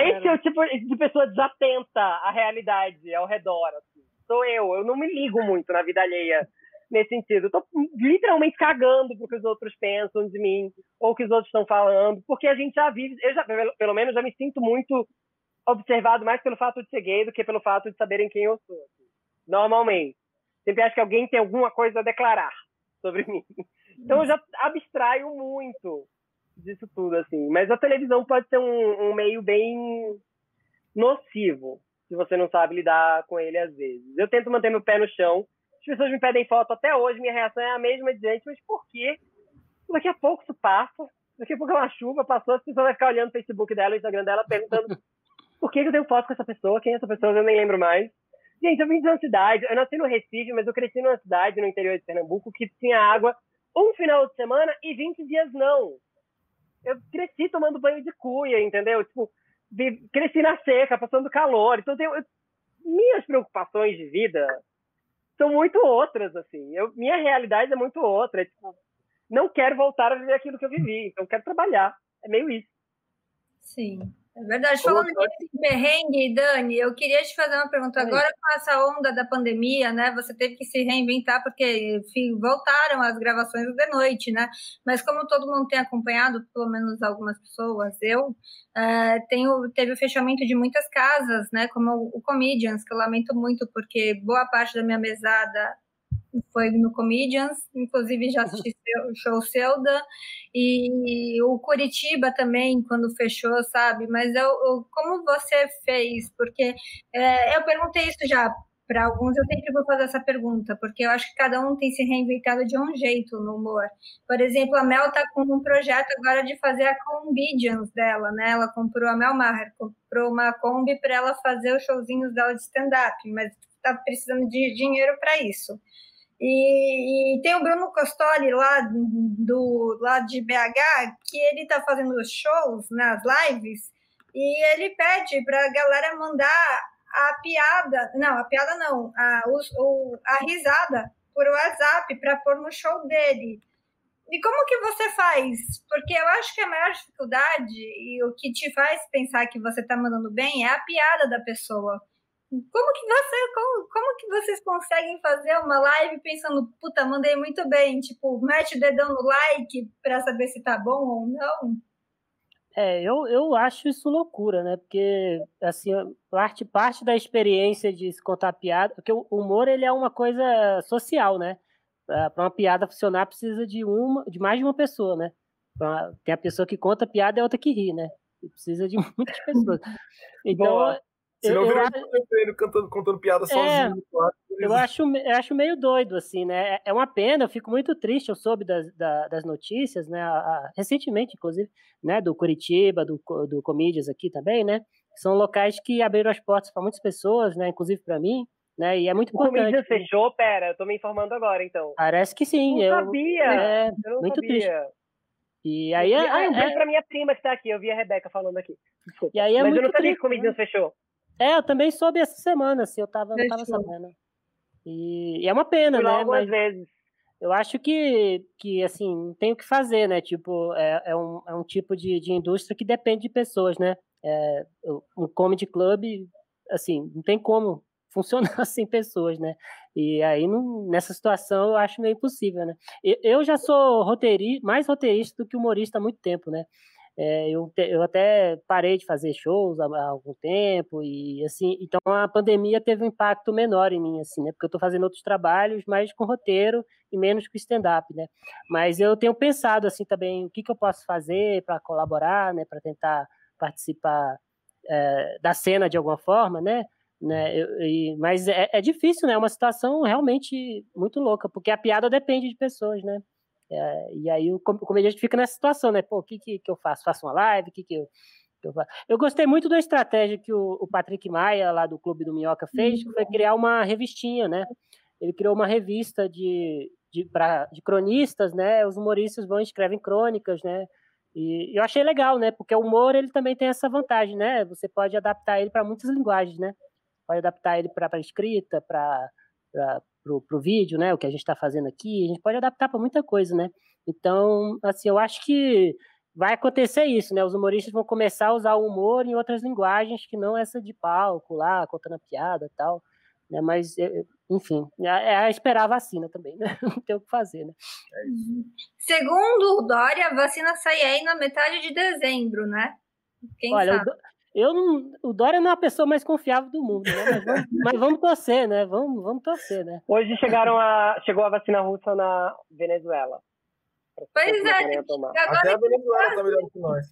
Esse é o tipo de pessoa desatenta à realidade ao redor. Assim. Sou eu. Eu não me ligo muito na vida alheia nesse sentido. Eu tô literalmente cagando pro que os outros pensam de mim ou o que os outros estão falando, porque a gente já vive, eu já, pelo menos, já me sinto muito observado mais pelo fato de ser gay do que pelo fato de saberem quem eu sou. Assim. Normalmente. Sempre acho que alguém tem alguma coisa a declarar sobre mim. Então eu já abstraio muito disso tudo, assim. Mas a televisão pode ser um, um meio bem nocivo, se você não sabe lidar com ele às vezes. Eu tento manter meu pé no chão. As pessoas me pedem foto até hoje, minha reação é a mesma de gente, mas por quê? Daqui a pouco isso passa, daqui a pouco é uma chuva, passou, as pessoas vão ficar olhando o Facebook dela, o Instagram dela, perguntando por que eu tenho foto com essa pessoa, quem é essa pessoa, eu nem lembro mais. Gente, eu vim de uma cidade, eu nasci no Recife, mas eu cresci numa cidade no interior de Pernambuco que tinha água um final de semana e 20 dias não eu cresci tomando banho de cuia, entendeu? Tipo, cresci na seca, passando calor. Então, eu, minhas preocupações de vida são muito outras, assim. Eu, minha realidade é muito outra. É, tipo, não quero voltar a viver aquilo que eu vivi, então quero trabalhar. É meio isso. Sim. É verdade. Falando de perrengue, Dani, eu queria te fazer uma pergunta. Agora, com essa onda da pandemia, né? Você teve que se reinventar porque enfim, voltaram as gravações de noite, né? Mas como todo mundo tem acompanhado, pelo menos algumas pessoas, eu é, tenho, teve o fechamento de muitas casas, né? Como o Comedians, que eu lamento muito porque boa parte da minha mesada foi no Comedians, inclusive já assisti o show Selda, e o Curitiba também, quando fechou, sabe? Mas eu, eu como você fez? Porque é, eu perguntei isso já para alguns, eu sempre vou fazer essa pergunta, porque eu acho que cada um tem se reinventado de um jeito no humor. Por exemplo, a Mel está com um projeto agora de fazer a Comedians dela, né? Ela comprou a Mel Maher, comprou uma Kombi para ela fazer os showzinhos dela de stand-up, mas está precisando de dinheiro para isso. E, e, tem o Bruno Costoli lá do lá de BH, que ele está fazendo shows nas lives e ele pede para a galera mandar a piada, não, a piada não, a, o, a risada por WhatsApp para pôr no show dele. E como que você faz? Porque eu acho que a maior dificuldade e o que te faz pensar que você está mandando bem é a piada da pessoa. Como que você, como, como que vocês conseguem fazer uma live pensando, puta, mandei muito bem, tipo, mete o dedão no like para saber se tá bom ou não? É, eu, eu acho isso loucura, né? Porque, assim, parte, parte da experiência de se contar piada, porque o humor, ele é uma coisa social, né? Para uma piada funcionar, precisa de uma, de mais de uma pessoa, né? Tem a pessoa que conta piada e a outra que ri, né? precisa de muitas pessoas. Então, Boa. Senão eu, vira eu, treino cantando, contando piada é, sozinho. Eu acho, eu acho meio doido, assim, né? É, é uma pena, eu fico muito triste, eu soube das, das notícias, né? recentemente, inclusive, né? Do Curitiba, do, do Comedians aqui também, né? São locais que abriram as portas para muitas pessoas, né? Inclusive para mim, né? E é muito importante. O Comedians fechou? Pera, eu tô me informando agora, então. Parece que sim. Não eu, sabia! É, eu não muito sabia. triste. E aí é, ah, eu é, pra minha prima que tá aqui, eu vi a Rebeca falando aqui. Desculpa. E aí é Mas muito eu não sabia triste, que o Comedians né? fechou. É, eu também soube essa semana, assim, eu tava, não tava sabendo. E, e, é uma pena, né? Mas vezes. Eu acho que, que assim, tem o que fazer, né? Tipo, é, é, um, é um tipo de, de indústria que depende de pessoas, né? É, um comedy club, assim, não tem como funcionar sem pessoas, né? E aí, não, nessa situação, eu acho meio impossível, né? Eu, eu já sou roteirista, mais roteirista do que humorista há muito tempo, né? É, eu, eu até parei de fazer shows há, há, algum tempo e assim, então a pandemia teve um impacto menor em mim, assim, né? Porque eu estou fazendo outros trabalhos, mais com roteiro e menos com stand-up, né? Mas eu tenho pensado assim também o que, que eu posso fazer para colaborar, né? Para tentar participar é, da cena de alguma forma, né? né? Eu, e, mas é, é difícil, né? É uma situação realmente muito louca, porque a piada depende de pessoas, né? É, e aí o, comediante fica nessa situação, né? Pô, o que, que, que eu faço? Faço uma live? O que, que, eu, Eu, eu gostei muito da estratégia que o, o, Patrick Maia, lá do Clube do Minhoca, fez, que foi criar uma revistinha, né? Ele criou uma revista de, de, pra, de cronistas, né? Os humoristas vão e escrevem crônicas, né? E eu achei legal, né? Porque o humor ele também tem essa vantagem, né? Você pode adaptar ele para muitas linguagens, né? Pode adaptar ele para escrita, para o vídeo, né? O que a gente está fazendo aqui, a gente pode adaptar para muita coisa, né? Então, assim, eu acho que vai acontecer isso, né? Os humoristas vão começar a usar o humor em outras linguagens que não essa de palco lá, contando a piada e tal. Né? Mas, enfim, é, é esperar a vacina também, né? Não tem o que fazer, né? Segundo o Dória, a vacina sai aí na metade de dezembro, né? Quem Olha, sabe? Eu não, o Dória não é a pessoa mais confiável do mundo, né? Mas vamos, mas vamos torcer, né? Vamos, vamos torcer, né? Hoje chegaram a, chegou a vacina russa na Venezuela. Pois é, agora Até a Venezuela tá melhor que nós.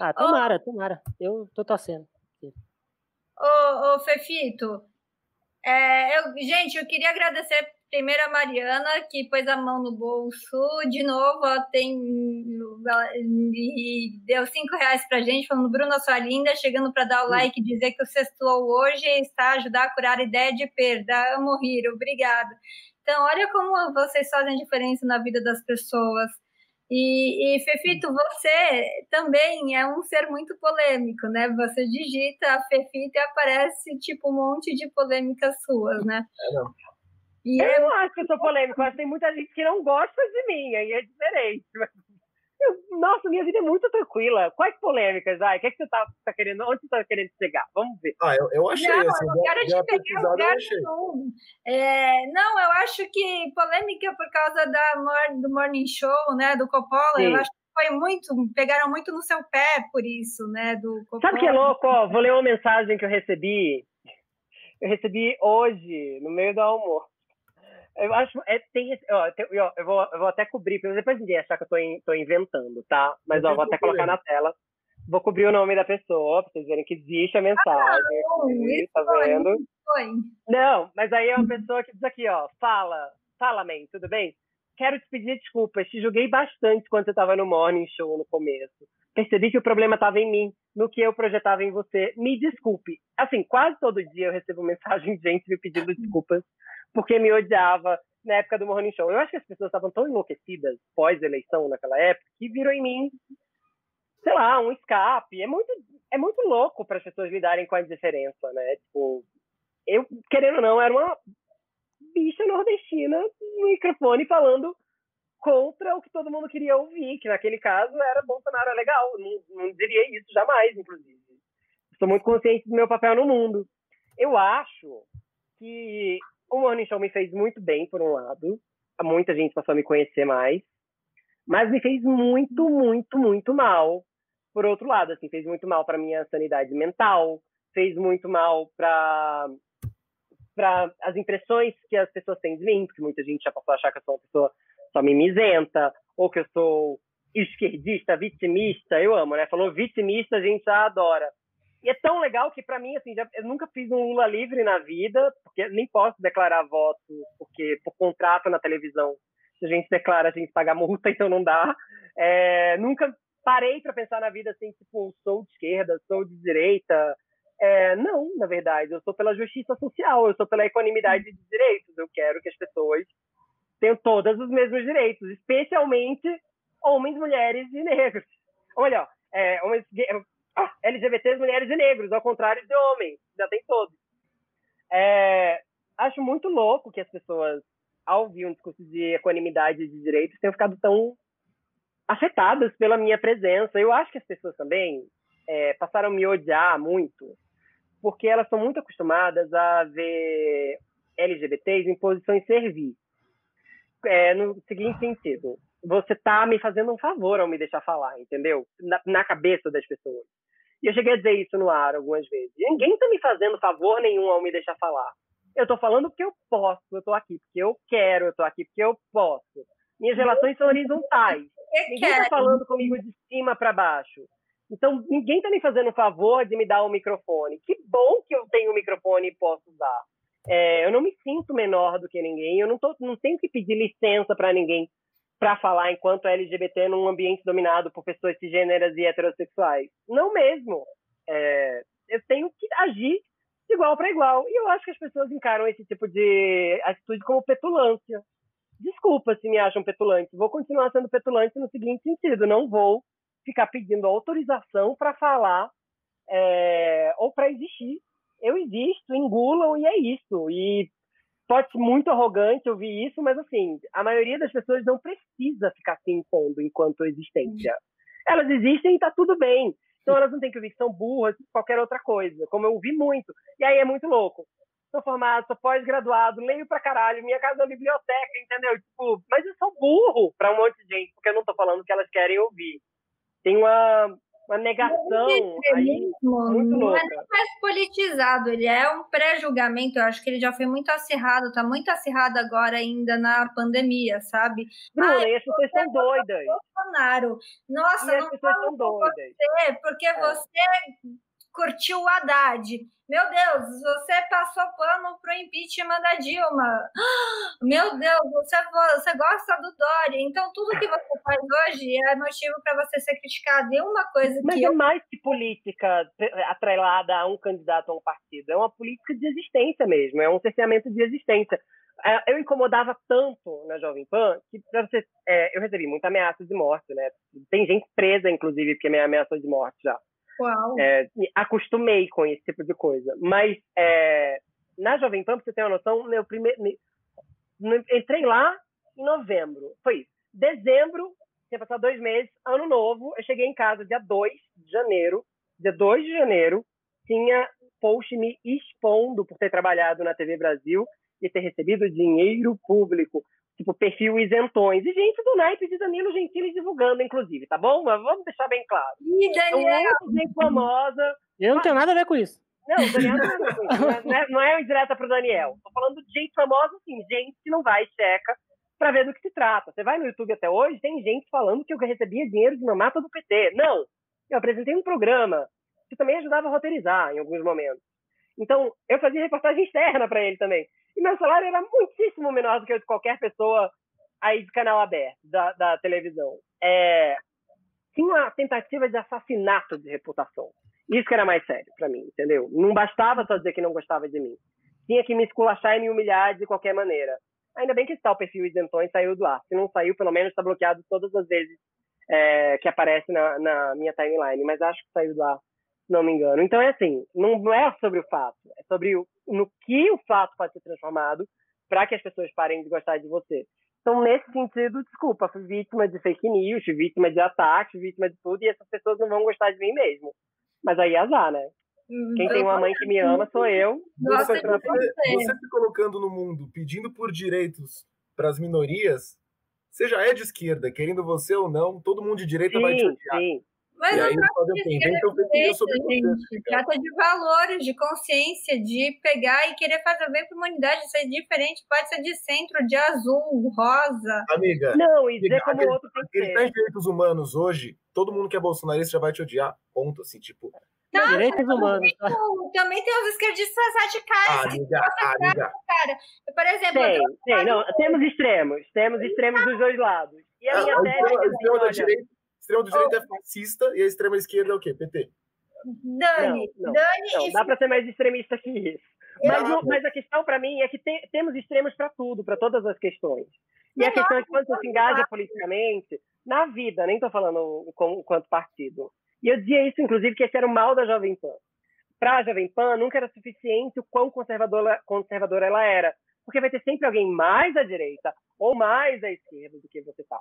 Ah, tomara, oh. tomara. Eu tô torcendo. Ô, ô Fefito, é, eu, gente, eu queria agradecer primeiro a Mariana, que pôs a mão no bolso. De novo, ó, tem e deu cinco reais pra gente, falando, Bruna, sua linda, chegando para dar o like e dizer que o sextou hoje está a ajudar a curar a ideia de perda. Amo rir, obrigada. Então, olha como vocês fazem diferença na vida das pessoas. E, e, Fefito, você também é um ser muito polêmico, né? Você digita a Fefito e aparece tipo um monte de polêmicas suas, né? É, não. E eu é... não acho que eu sou polêmico, acho que tem muita gente que não gosta de mim, aí é diferente. Eu, nossa, minha vida é muito tranquila. Quais polêmicas, ai? O que, é que você tá, tá querendo? Onde você tá querendo chegar? Vamos ver. Ah, eu, eu achei. Não, assim, eu quero te pegar lugar é, Não, eu acho que polêmica por causa da, do Morning Show, né? Do Coppola, Sim. eu acho que foi muito, pegaram muito no seu pé por isso, né? Do Coppola. Sabe que é louco? Ó, vou ler uma mensagem que eu recebi. Eu recebi hoje, no meio do almoço. Eu acho. É, tem ó, tem, ó, eu, vou, eu vou até cobrir, porque depois ninguém achar que eu tô, in, tô inventando, tá? Mas ó, vou até colocar na tela. Vou cobrir o nome da pessoa, pra vocês verem que existe a mensagem. Ah, não, aqui, tá vendo? Foi. Não, mas aí é uma pessoa que diz aqui, ó, fala, fala, man, tudo bem? Quero te pedir desculpas, te julguei bastante quando você estava no Morning Show no começo. Percebi que o problema estava em mim, no que eu projetava em você. Me desculpe. Assim, quase todo dia eu recebo mensagem de gente me pedindo desculpas porque me odiava na época do Morning Show. Eu acho que as pessoas estavam tão enlouquecidas pós-eleição naquela época que viram em mim, sei lá, um escape. É muito, é muito louco para as pessoas lidarem com a diferença, né? Tipo, eu, querendo ou não, era uma bicha nordestina no microfone falando contra o que todo mundo queria ouvir, que naquele caso era Bolsonaro é legal. Não, não diria isso jamais, inclusive. Estou muito consciente do meu papel no mundo. Eu acho que o Morning Show me fez muito bem, por um lado. Muita gente passou a me conhecer mais. Mas me fez muito, muito, muito mal. Por outro lado, assim, fez muito mal para minha sanidade mental, fez muito mal para para as impressões que as pessoas têm de mim, porque muita gente já passou a achar que eu sou uma pessoa só mimizenta, ou que eu sou esquerdista, vitimista, eu amo, né? Falou vitimista, a gente já adora. E é tão legal que, para mim, assim, já, eu nunca fiz um Lula livre na vida, porque nem posso declarar voto, porque por contrato na televisão, se a gente declara, a gente paga multa, então não dá. É, nunca parei para pensar na vida assim, tipo, sou de esquerda, sou de direita. É, não, na verdade, eu sou pela justiça social, eu sou pela equanimidade de direitos. Eu quero que as pessoas tenham todos os mesmos direitos, especialmente homens, mulheres e negros. Olha, é, homens, ah, LGBTs, mulheres e negros, ao contrário de homens, já tem todos. É, acho muito louco que as pessoas, ao ouvir um discurso de equanimidade de direitos, tenham ficado tão afetadas pela minha presença. Eu acho que as pessoas também é, passaram a me odiar muito, porque elas são muito acostumadas a ver LGBTs em posições servir. É, no seguinte sentido, você está me fazendo um favor ao me deixar falar, entendeu? Na, na cabeça das pessoas. E eu cheguei a dizer isso no ar algumas vezes. Ninguém está me fazendo favor nenhum ao me deixar falar. Eu estou falando porque eu posso, eu estou aqui porque eu quero, eu estou aqui porque eu posso. Minhas relações são horizontais. Ninguém está falando comigo de cima para baixo. Então, ninguém está me fazendo favor de me dar o um microfone. Que bom que eu tenho o um microfone e posso usar. É, eu não me sinto menor do que ninguém, eu não, tô, não tenho que pedir licença para ninguém para falar enquanto LGBT num ambiente dominado por pessoas cisgêneras e heterossexuais. Não mesmo. É, eu tenho que agir de igual para igual. E eu acho que as pessoas encaram esse tipo de atitude como petulância. Desculpa se me acham petulante. Vou continuar sendo petulante no seguinte sentido: não vou ficar pedindo autorização para falar é, ou para existir. Eu existo, engulam e é isso. E pode ser muito arrogante ouvir isso, mas assim, a maioria das pessoas não precisa ficar se impondo enquanto existência. Elas existem e está tudo bem. Então elas não têm que ouvir que são burras, qualquer outra coisa, como eu ouvi muito. E aí é muito louco. Sou formado, sou pós-graduado, leio pra caralho, minha casa é uma biblioteca, entendeu? Tipo, mas eu sou burro pra um monte de gente, porque eu não tô falando o que elas querem ouvir. Tem uma, uma negação aí muito não louca. é nem mais politizado, ele é um pré-julgamento. Eu acho que ele já foi muito acirrado, tá muito acirrado agora ainda na pandemia, sabe? Bruna, Ai, e as pessoas são doidas. Bolsonaro. Nossa, E as não pessoas são com doidas. você, porque É. você curtiu o Haddad. Meu Deus, você passou pano pro impeachment da Dilma. Meu Deus, você, você gosta do Dória. Então, tudo que você faz hoje é motivo para você ser criticado. E uma coisa Mas que é eu mais que política atrelada a um candidato a um partido. É uma política de existência mesmo. É um cerceamento de existência. É, Eu incomodava tanto na Jovem Pan que você, é, eu recebi muita ameaça de morte, né? Tem gente presa, inclusive, porque me ameaçou de morte já. Uau. É, me acostumei com esse tipo de coisa. Mas é, na Jovem Pan, pra você ter uma noção, meu primeiro, entrei lá em novembro. Foi isso. Dezembro, tinha passado dois meses, ano novo, eu cheguei em casa dia 2 de janeiro. Dia 2 de janeiro, tinha post me expondo por ter trabalhado na TV Brasil e ter recebido dinheiro público. Tipo, perfil isentões. E gente do naipe de Danilo Gentili divulgando, inclusive, tá bom? Mas vamos deixar bem claro. E Daniel, muito gente famosa. Eu não tenho nada a ver com isso. Não, o Daniel não é, coisa, não é, não é indireta pro Daniel. Tô falando de gente famosa, assim, gente que não vai e checa pra ver do que se trata. Você vai no YouTube até hoje, tem gente falando que eu recebia dinheiro de uma mata do PT. Não! Eu apresentei um programa que também ajudava a roteirizar em alguns momentos. Então, eu fazia reportagem externa para ele também. E meu salário era muitíssimo menor do que o de qualquer pessoa aí de canal aberto, da, da televisão. É, tinha uma tentativa de assassinato de reputação. Isso que era mais sério para mim, entendeu? Não bastava só dizer que não gostava de mim. Tinha que me esculachar e me humilhar de qualquer maneira. Ainda bem que esse tal perfil isentões saiu do ar. Se não saiu, pelo menos está bloqueado todas as vezes é, que aparece na, na minha timeline. Mas acho que saiu do ar, se não me engano. Então é assim, não é sobre o fato. É sobre o, no que o fato pode ser transformado para que as pessoas parem de gostar de você. Então, nesse sentido, desculpa, fui vítima de fake news, fui vítima de ataques, vítima de tudo, e essas pessoas não vão gostar de mim mesmo. Mas aí azar, né? Quem tem uma mãe que me ama sou eu. Nossa, Você, você. se colocando no mundo, pedindo por direitos para as minorias, você já é de esquerda, querendo você ou não, todo mundo de direita vai te Sim, odiar. sim. Mas E não aí trata fazer o de de gente. cara. Trata valores, de consciência, de pegar e querer fazer bem para a humanidade, ser diferente. Pode ser de centro, de azul, rosa. Amiga, Não, e dizer como o outro tem direitos humanos hoje, todo mundo que é bolsonarista já vai te odiar. Ponto, assim, tipo. Não, Direitos humanos. tá? Tipo, Também tem os esquerdistas radicais. Amiga, amiga. por exemplo, Tem, tem. Não, temos extremos. Temos extremos dos dois lados. E a Ah, minha o tese é extremo, que, a extrema da olha, direita, extrema direita é fascista e a extrema esquerda é o quê? PT. Dani, Não, não, Dani Não, dá para ser mais extremista que isso. Mas, o- mas a questão para mim é que tem- temos extremos para tudo, para todas as questões. E a Não, questão é que quando você não, se engaja não. politicamente, na vida, nem estou falando como, quanto partido. E eu dizia isso, inclusive, que esse era o mal da Jovem Pan. Para a Jovem Pan, nunca era suficiente o quão conservadora, conservadora ela era. Porque vai ter sempre alguém mais à direita ou mais à esquerda do que você tá.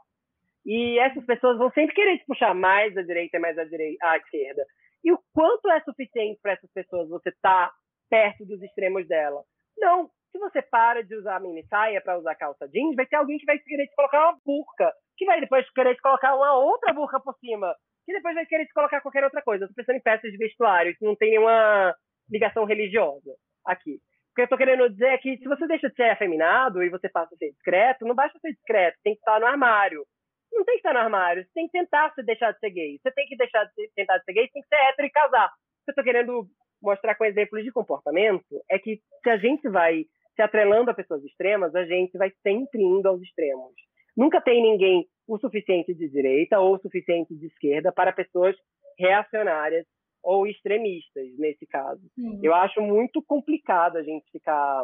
E essas pessoas vão sempre querer te puxar mais à direita e mais à, direita, à esquerda. E o quanto é suficiente para essas pessoas você estar perto dos extremos dela? Não. Se você para de usar mini saia para usar calça jeans, vai ter alguém que vai querer te colocar uma burca, que vai depois querer te colocar uma outra burca por cima, que depois vai querer te colocar qualquer outra coisa. Tô pensando em peças de vestuário, que não tem nenhuma ligação religiosa aqui. O que eu tô querendo dizer é que se você deixa de ser afeminado e você passa a ser discreto, não basta ser discreto, tem que estar no armário. Não tem que estar no armário, você tem que tentar se deixar de ser gay. Você tem que deixar de ser, tentar de ser gay, você tem que ser hétero e casar. O que eu tô querendo mostrar com exemplos de comportamento é que se a gente vai se atrelando a pessoas extremas, a gente vai sempre indo aos extremos. Nunca tem ninguém o suficiente de direita ou o suficiente de esquerda para pessoas reacionárias ou extremistas, nesse caso. Sim. Eu acho muito complicado a gente ficar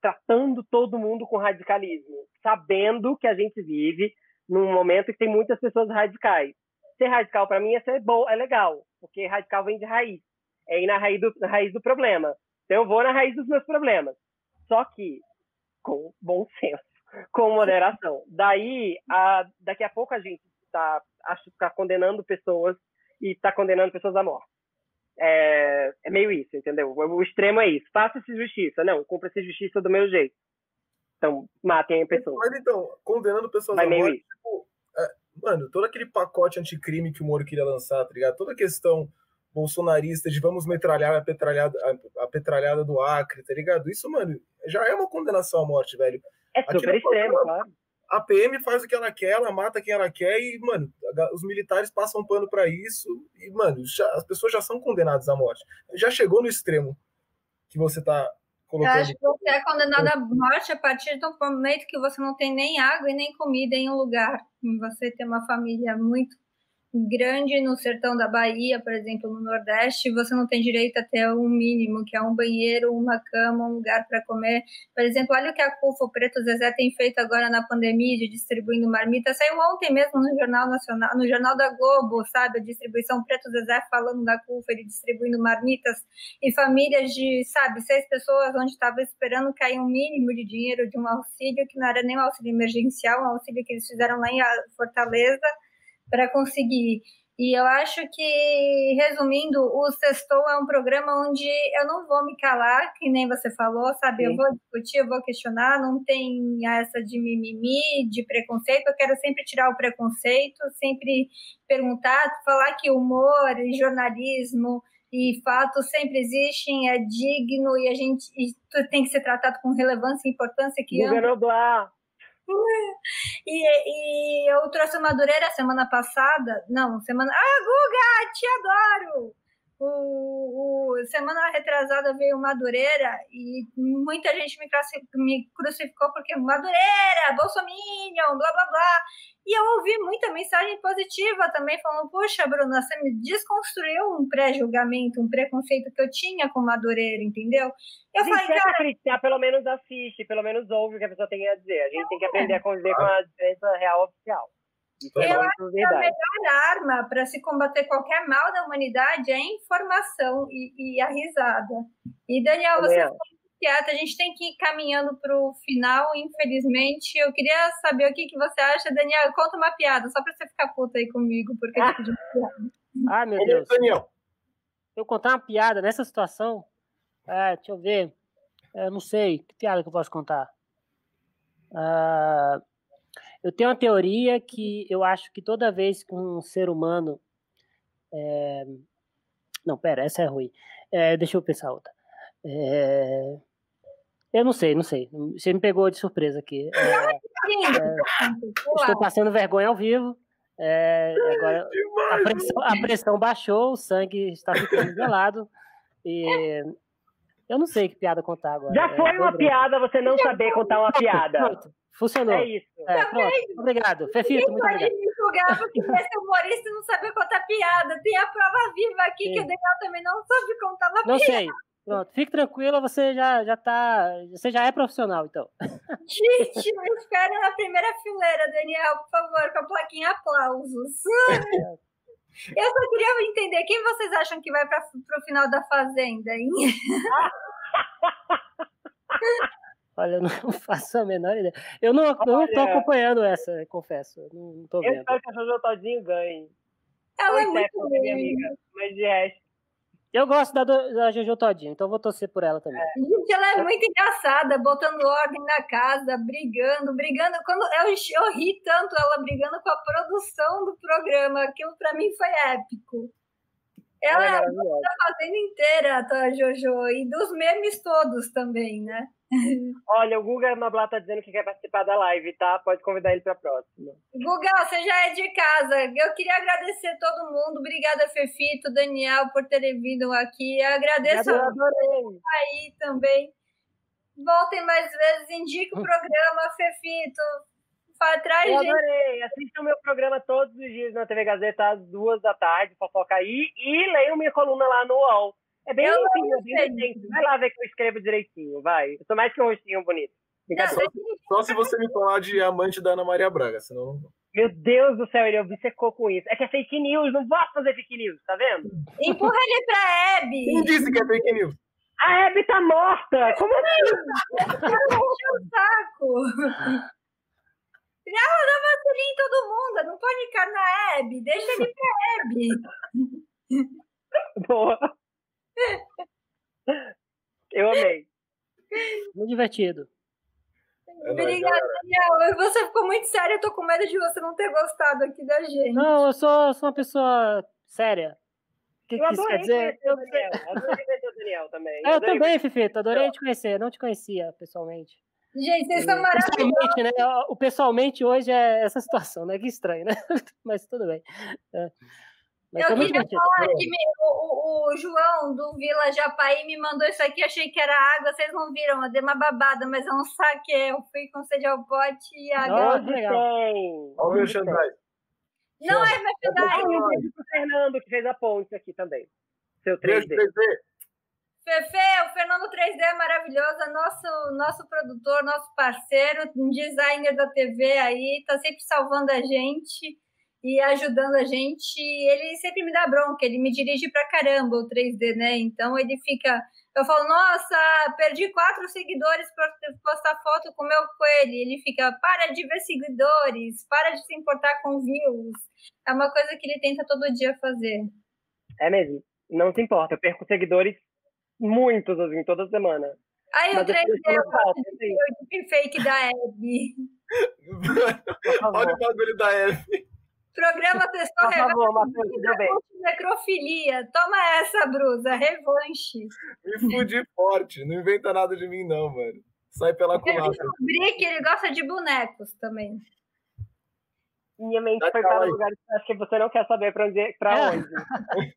tratando todo mundo com radicalismo, sabendo que a gente vive num momento que tem muitas pessoas radicais. Ser radical para mim é ser bom, é legal, porque radical vem de raiz, é ir na raiz do, na raiz do problema. Então eu vou na raiz dos meus problemas, só que com bom senso, com moderação. Daí, a, daqui a pouco a gente está, está condenando pessoas e está condenando pessoas à morte. É, é, meio isso, entendeu? O extremo é isso. Faça-se justiça. Não, cumpra-se justiça do meu jeito. Então, matem a pessoa. Mas então, condenando pessoas Vai à morte, tipo, é, mano, todo aquele pacote anticrime que o Moro queria lançar, tá ligado? Toda a questão bolsonarista de vamos metralhar a petralhada, a, a petralhada do Acre, tá ligado? Isso, mano, já é uma condenação à morte, velho. É super extremo, claro a PM faz o que ela quer, ela mata quem ela quer e, mano, os militares passam pano para isso e, mano, já, as pessoas já são condenadas à morte. Já chegou no extremo que você tá colocando. Eu acho que você é condenado à morte a partir do momento que você não tem nem água e nem comida em um lugar. Você tem uma família muito grande no sertão da Bahia, por exemplo, no Nordeste, você não tem direito a ter um mínimo, que é um banheiro, uma cama, um lugar para comer. Por exemplo, olha o que a CUFA, o Preto Zezé, tem feito agora na pandemia, de distribuindo marmita. Saiu ontem mesmo no Jornal Nacional, no Jornal da Globo, sabe? A distribuição Preto Zezé falando da CUFA, ele distribuindo marmitas e famílias de, sabe, seis pessoas, onde estava esperando cair um mínimo de dinheiro de um auxílio, que não era nem um auxílio emergencial, um auxílio que eles fizeram lá em Fortaleza para conseguir. E eu acho que, resumindo, o Sextou é um programa onde eu não vou me calar, que nem você falou, sabe? Sim. Eu vou discutir, eu vou questionar, não tem essa de mimimi, de preconceito. Eu quero sempre tirar o preconceito, sempre perguntar, falar que humor e jornalismo e fatos sempre existem, é digno e a gente e tem que ser tratado com relevância e importância que Guga Noblar. E, e eu trouxe o Madureira semana passada. Não, semana. Ah, Guga, te adoro! O, o, semana retrasada veio Madureira e muita gente me, me crucificou porque Madureira, Bolsominion, blá blá blá. E eu ouvi muita mensagem positiva também, falando: Puxa, Bruna, você me desconstruiu um pré-julgamento, um preconceito que eu tinha com Madureira, entendeu? Eu falei, cara. criticar, pelo menos assiste, pelo menos ouve o que a pessoa tem a dizer. A gente tem que aprender a conviver com a diferença real oficial. Isso é eu é acho que a melhor arma para se combater qualquer mal da humanidade é a informação e, e a risada. E, Daniel, você ficou quieta, a gente tem que ir caminhando para o final, infelizmente. Eu queria saber o que, que você acha. Daniel, conta uma piada, só para você ficar puta aí comigo, porque eu pedi piada. Ah, meu Deus. Daniel. Eu contar uma piada nessa situação? É, deixa eu ver. Eu não sei. Que piada que eu posso contar? Uh, eu tenho uma teoria que eu acho que toda vez que um ser humano. É... Não, pera, essa é ruim. É, deixa eu pensar outra. É... Eu não sei, não sei. Você me pegou de surpresa aqui. É, é, estou passando vergonha ao vivo. É, agora a pressão, a pressão, baixou, o sangue está ficando gelado. E eu não sei que piada contar agora. Já foi uma piada você não saber contar uma piada. Pronto, Funcionou. É isso. É, pronto. Obrigado. Fefito, muito obrigado. me julgar porque esse humorista não sabe contar piada. Tem a prova viva aqui Sim. que o Daniel também não sabe contar uma não piada. Não sei. Pronto, fique tranquila, você já, já tá. Você já é profissional, então. Gente, eu espero na primeira fileira, Daniel, por favor, com a plaquinha aplausos. Eu só queria entender quem vocês acham que vai para o final da Fazenda, hein? Olha, eu não faço a menor ideia. Eu não, Olha, não tô acompanhando essa, confesso. Não, não tô vendo. Eu espero que a Jojo Todinho ganhe. Ela é muito minha amiga, mas de resto. Eu gosto da, da Jojo Todinho, então vou torcer por ela também. É. Gente, ela é muito engraçada, botando ordem na casa, brigando, brigando. Quando eu, eu ri tanto ela brigando com a produção do programa, aquilo para mim foi épico. Ela é a fazenda inteira, tá, Jojo? E dos memes todos também, né? Olha, o Guga Noblar tá dizendo que quer participar da live, tá? Pode convidar ele pra próxima. Guga, você já é de casa. Eu queria agradecer todo mundo. Obrigada, Fefito, Daniel, por terem vindo aqui. Eu agradeço eu adorei. aí também. Voltem mais vezes, indique o programa, Fefito. Pra trás, Eu gente. adorei. Assistam meu programa todos os dias na TV Gazeta às duas da tarde, fofoca aí, e leiam minha coluna lá no UOL. É bem Eu limpinho, amo bem decente. Vai lá ver que eu escrevo direitinho, vai. Eu sou mais que um rostinho bonito. Não, Brincadeira. Só se você me falar de amante da Ana Maria Braga, senão não. Meu Deus do céu, ele obcecou com isso. É que é fake news, não posso fazer fake news, tá vendo? Empurra ele pra Hebe. Quem disse que é fake news? A Hebe tá morta! Como assim? Enche o saco. Ela dá vacilinha em todo mundo. Não pode ficar na Hebe. Deixa ele pra Hebe. Boa. Eu amei. Muito divertido. É Obrigada, Daniel. Você ficou muito sério. Eu tô com medo de você não ter gostado aqui da gente. Não, eu sou, sou uma pessoa séria. O que, Eu que isso quer adorei dizer? conhecer o Daniel. Adorei conhecer o Daniel também. Eu Adorei também, Fifito, adorei te conhecer. Não te conhecia pessoalmente. Gente, vocês são maravilhosos. Pessoalmente, né? O pessoalmente hoje é essa situação, né? Que estranho, né? Mas tudo bem. É. Mas Eu queria falar que me- o, o- o João do Vila Japaí me mandou isso aqui, achei que era água, vocês não viram, eu dei uma babada, mas é um saque, eu fui com sede ao pote e a. Olha o meu. Xandai. Não é um beijo pro Fernando, que fez a ponte aqui também. Seu Beijo 3D. 3D. Fefe, o Fernando 3D é maravilhoso, é nosso, nosso produtor, nosso parceiro, designer da TV aí, tá sempre salvando a gente e ajudando a gente. Ele sempre me dá bronca, ele me dirige pra caramba o 3D, né? Então ele fica. Eu falo, nossa, perdi quatro seguidores por postar foto com o meu coelho. Ele fica, para de ver seguidores, para de se importar com views. É uma coisa que ele tenta todo dia fazer. É mesmo. Não se importa, eu perco seguidores muitos, assim, toda semana. Aí o Mas eu 3D fico é falando falta, assim, o deepfake da Abby. Olha o bagulho da Eve. Programa Testou Por Revanche. Necrofilia. Toma essa, Brusa. Revanche. Me fudi forte. Não inventa nada de mim, não, mano. Sai pela Eu culatra. descobri que ele gosta de bonecos também. Minha mente Dá foi tchau para lugares que eu acho que você não quer saber pra onde. Pra É. onde.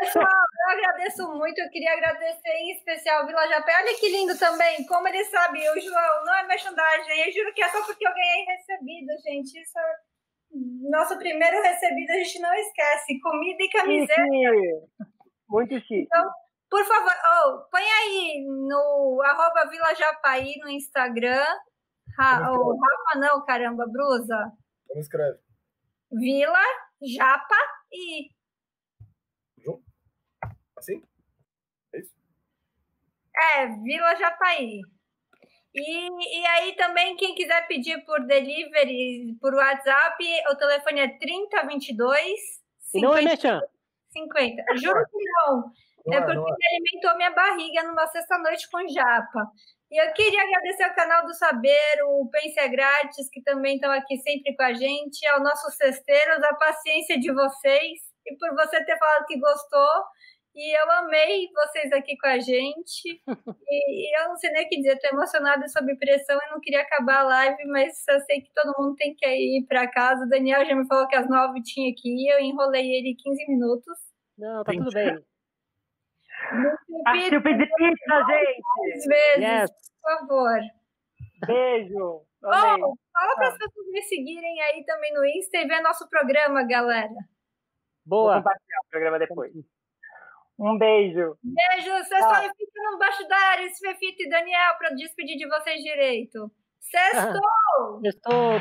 Pessoal, eu agradeço muito. Eu queria agradecer em especial o Vila Japé. Olha que lindo também. Como ele sabe, o João, não é merchandising. Eu juro que é só porque eu ganhei recebido, gente. Isso é... Nosso primeiro recebido a gente não esquece. Comida e camiseta. Chique. Muito chique. Então, Por favor, oh, põe aí no arroba Vila Japaí no Instagram. Ra, oh, Rafa não, caramba, Brusa. Como escreve? Vila Japaí. Assim? É, Vila Japaí. E, e aí também, quem quiser pedir por delivery, por WhatsApp, o telefone é 3022 E não é 50. merchan. 50. Juro que não. Não é é, porque não é. ele alimentou minha barriga numa sexta-noite com japa. E eu queria agradecer ao canal do Saber, o Pense é Grátis, que também estão aqui sempre com a gente, aos nossos cesteiros, a paciência de vocês e por você ter falado que gostou. E eu amei vocês aqui com a gente. E, e eu não sei nem o que dizer, estou emocionada e sob pressão e não queria acabar a live, mas eu sei que todo mundo tem que ir para casa. O Daniel já me falou que às nove tinha que ir, eu enrolei ele 15 minutos. Não, tá tudo bem. Partiu pedir pizza, gente. Às vezes, Yes. por favor. Beijo. Amei. Oh, fala para as pessoas me seguirem aí também no Insta e ver nosso programa, galera. Vou Boa. compartilhar o programa depois. Um beijo. Beijo, vocês Ah. só ficam no Bastidores, Fefito e Daniel, para despedir de vocês direito. Sextou! Eu estou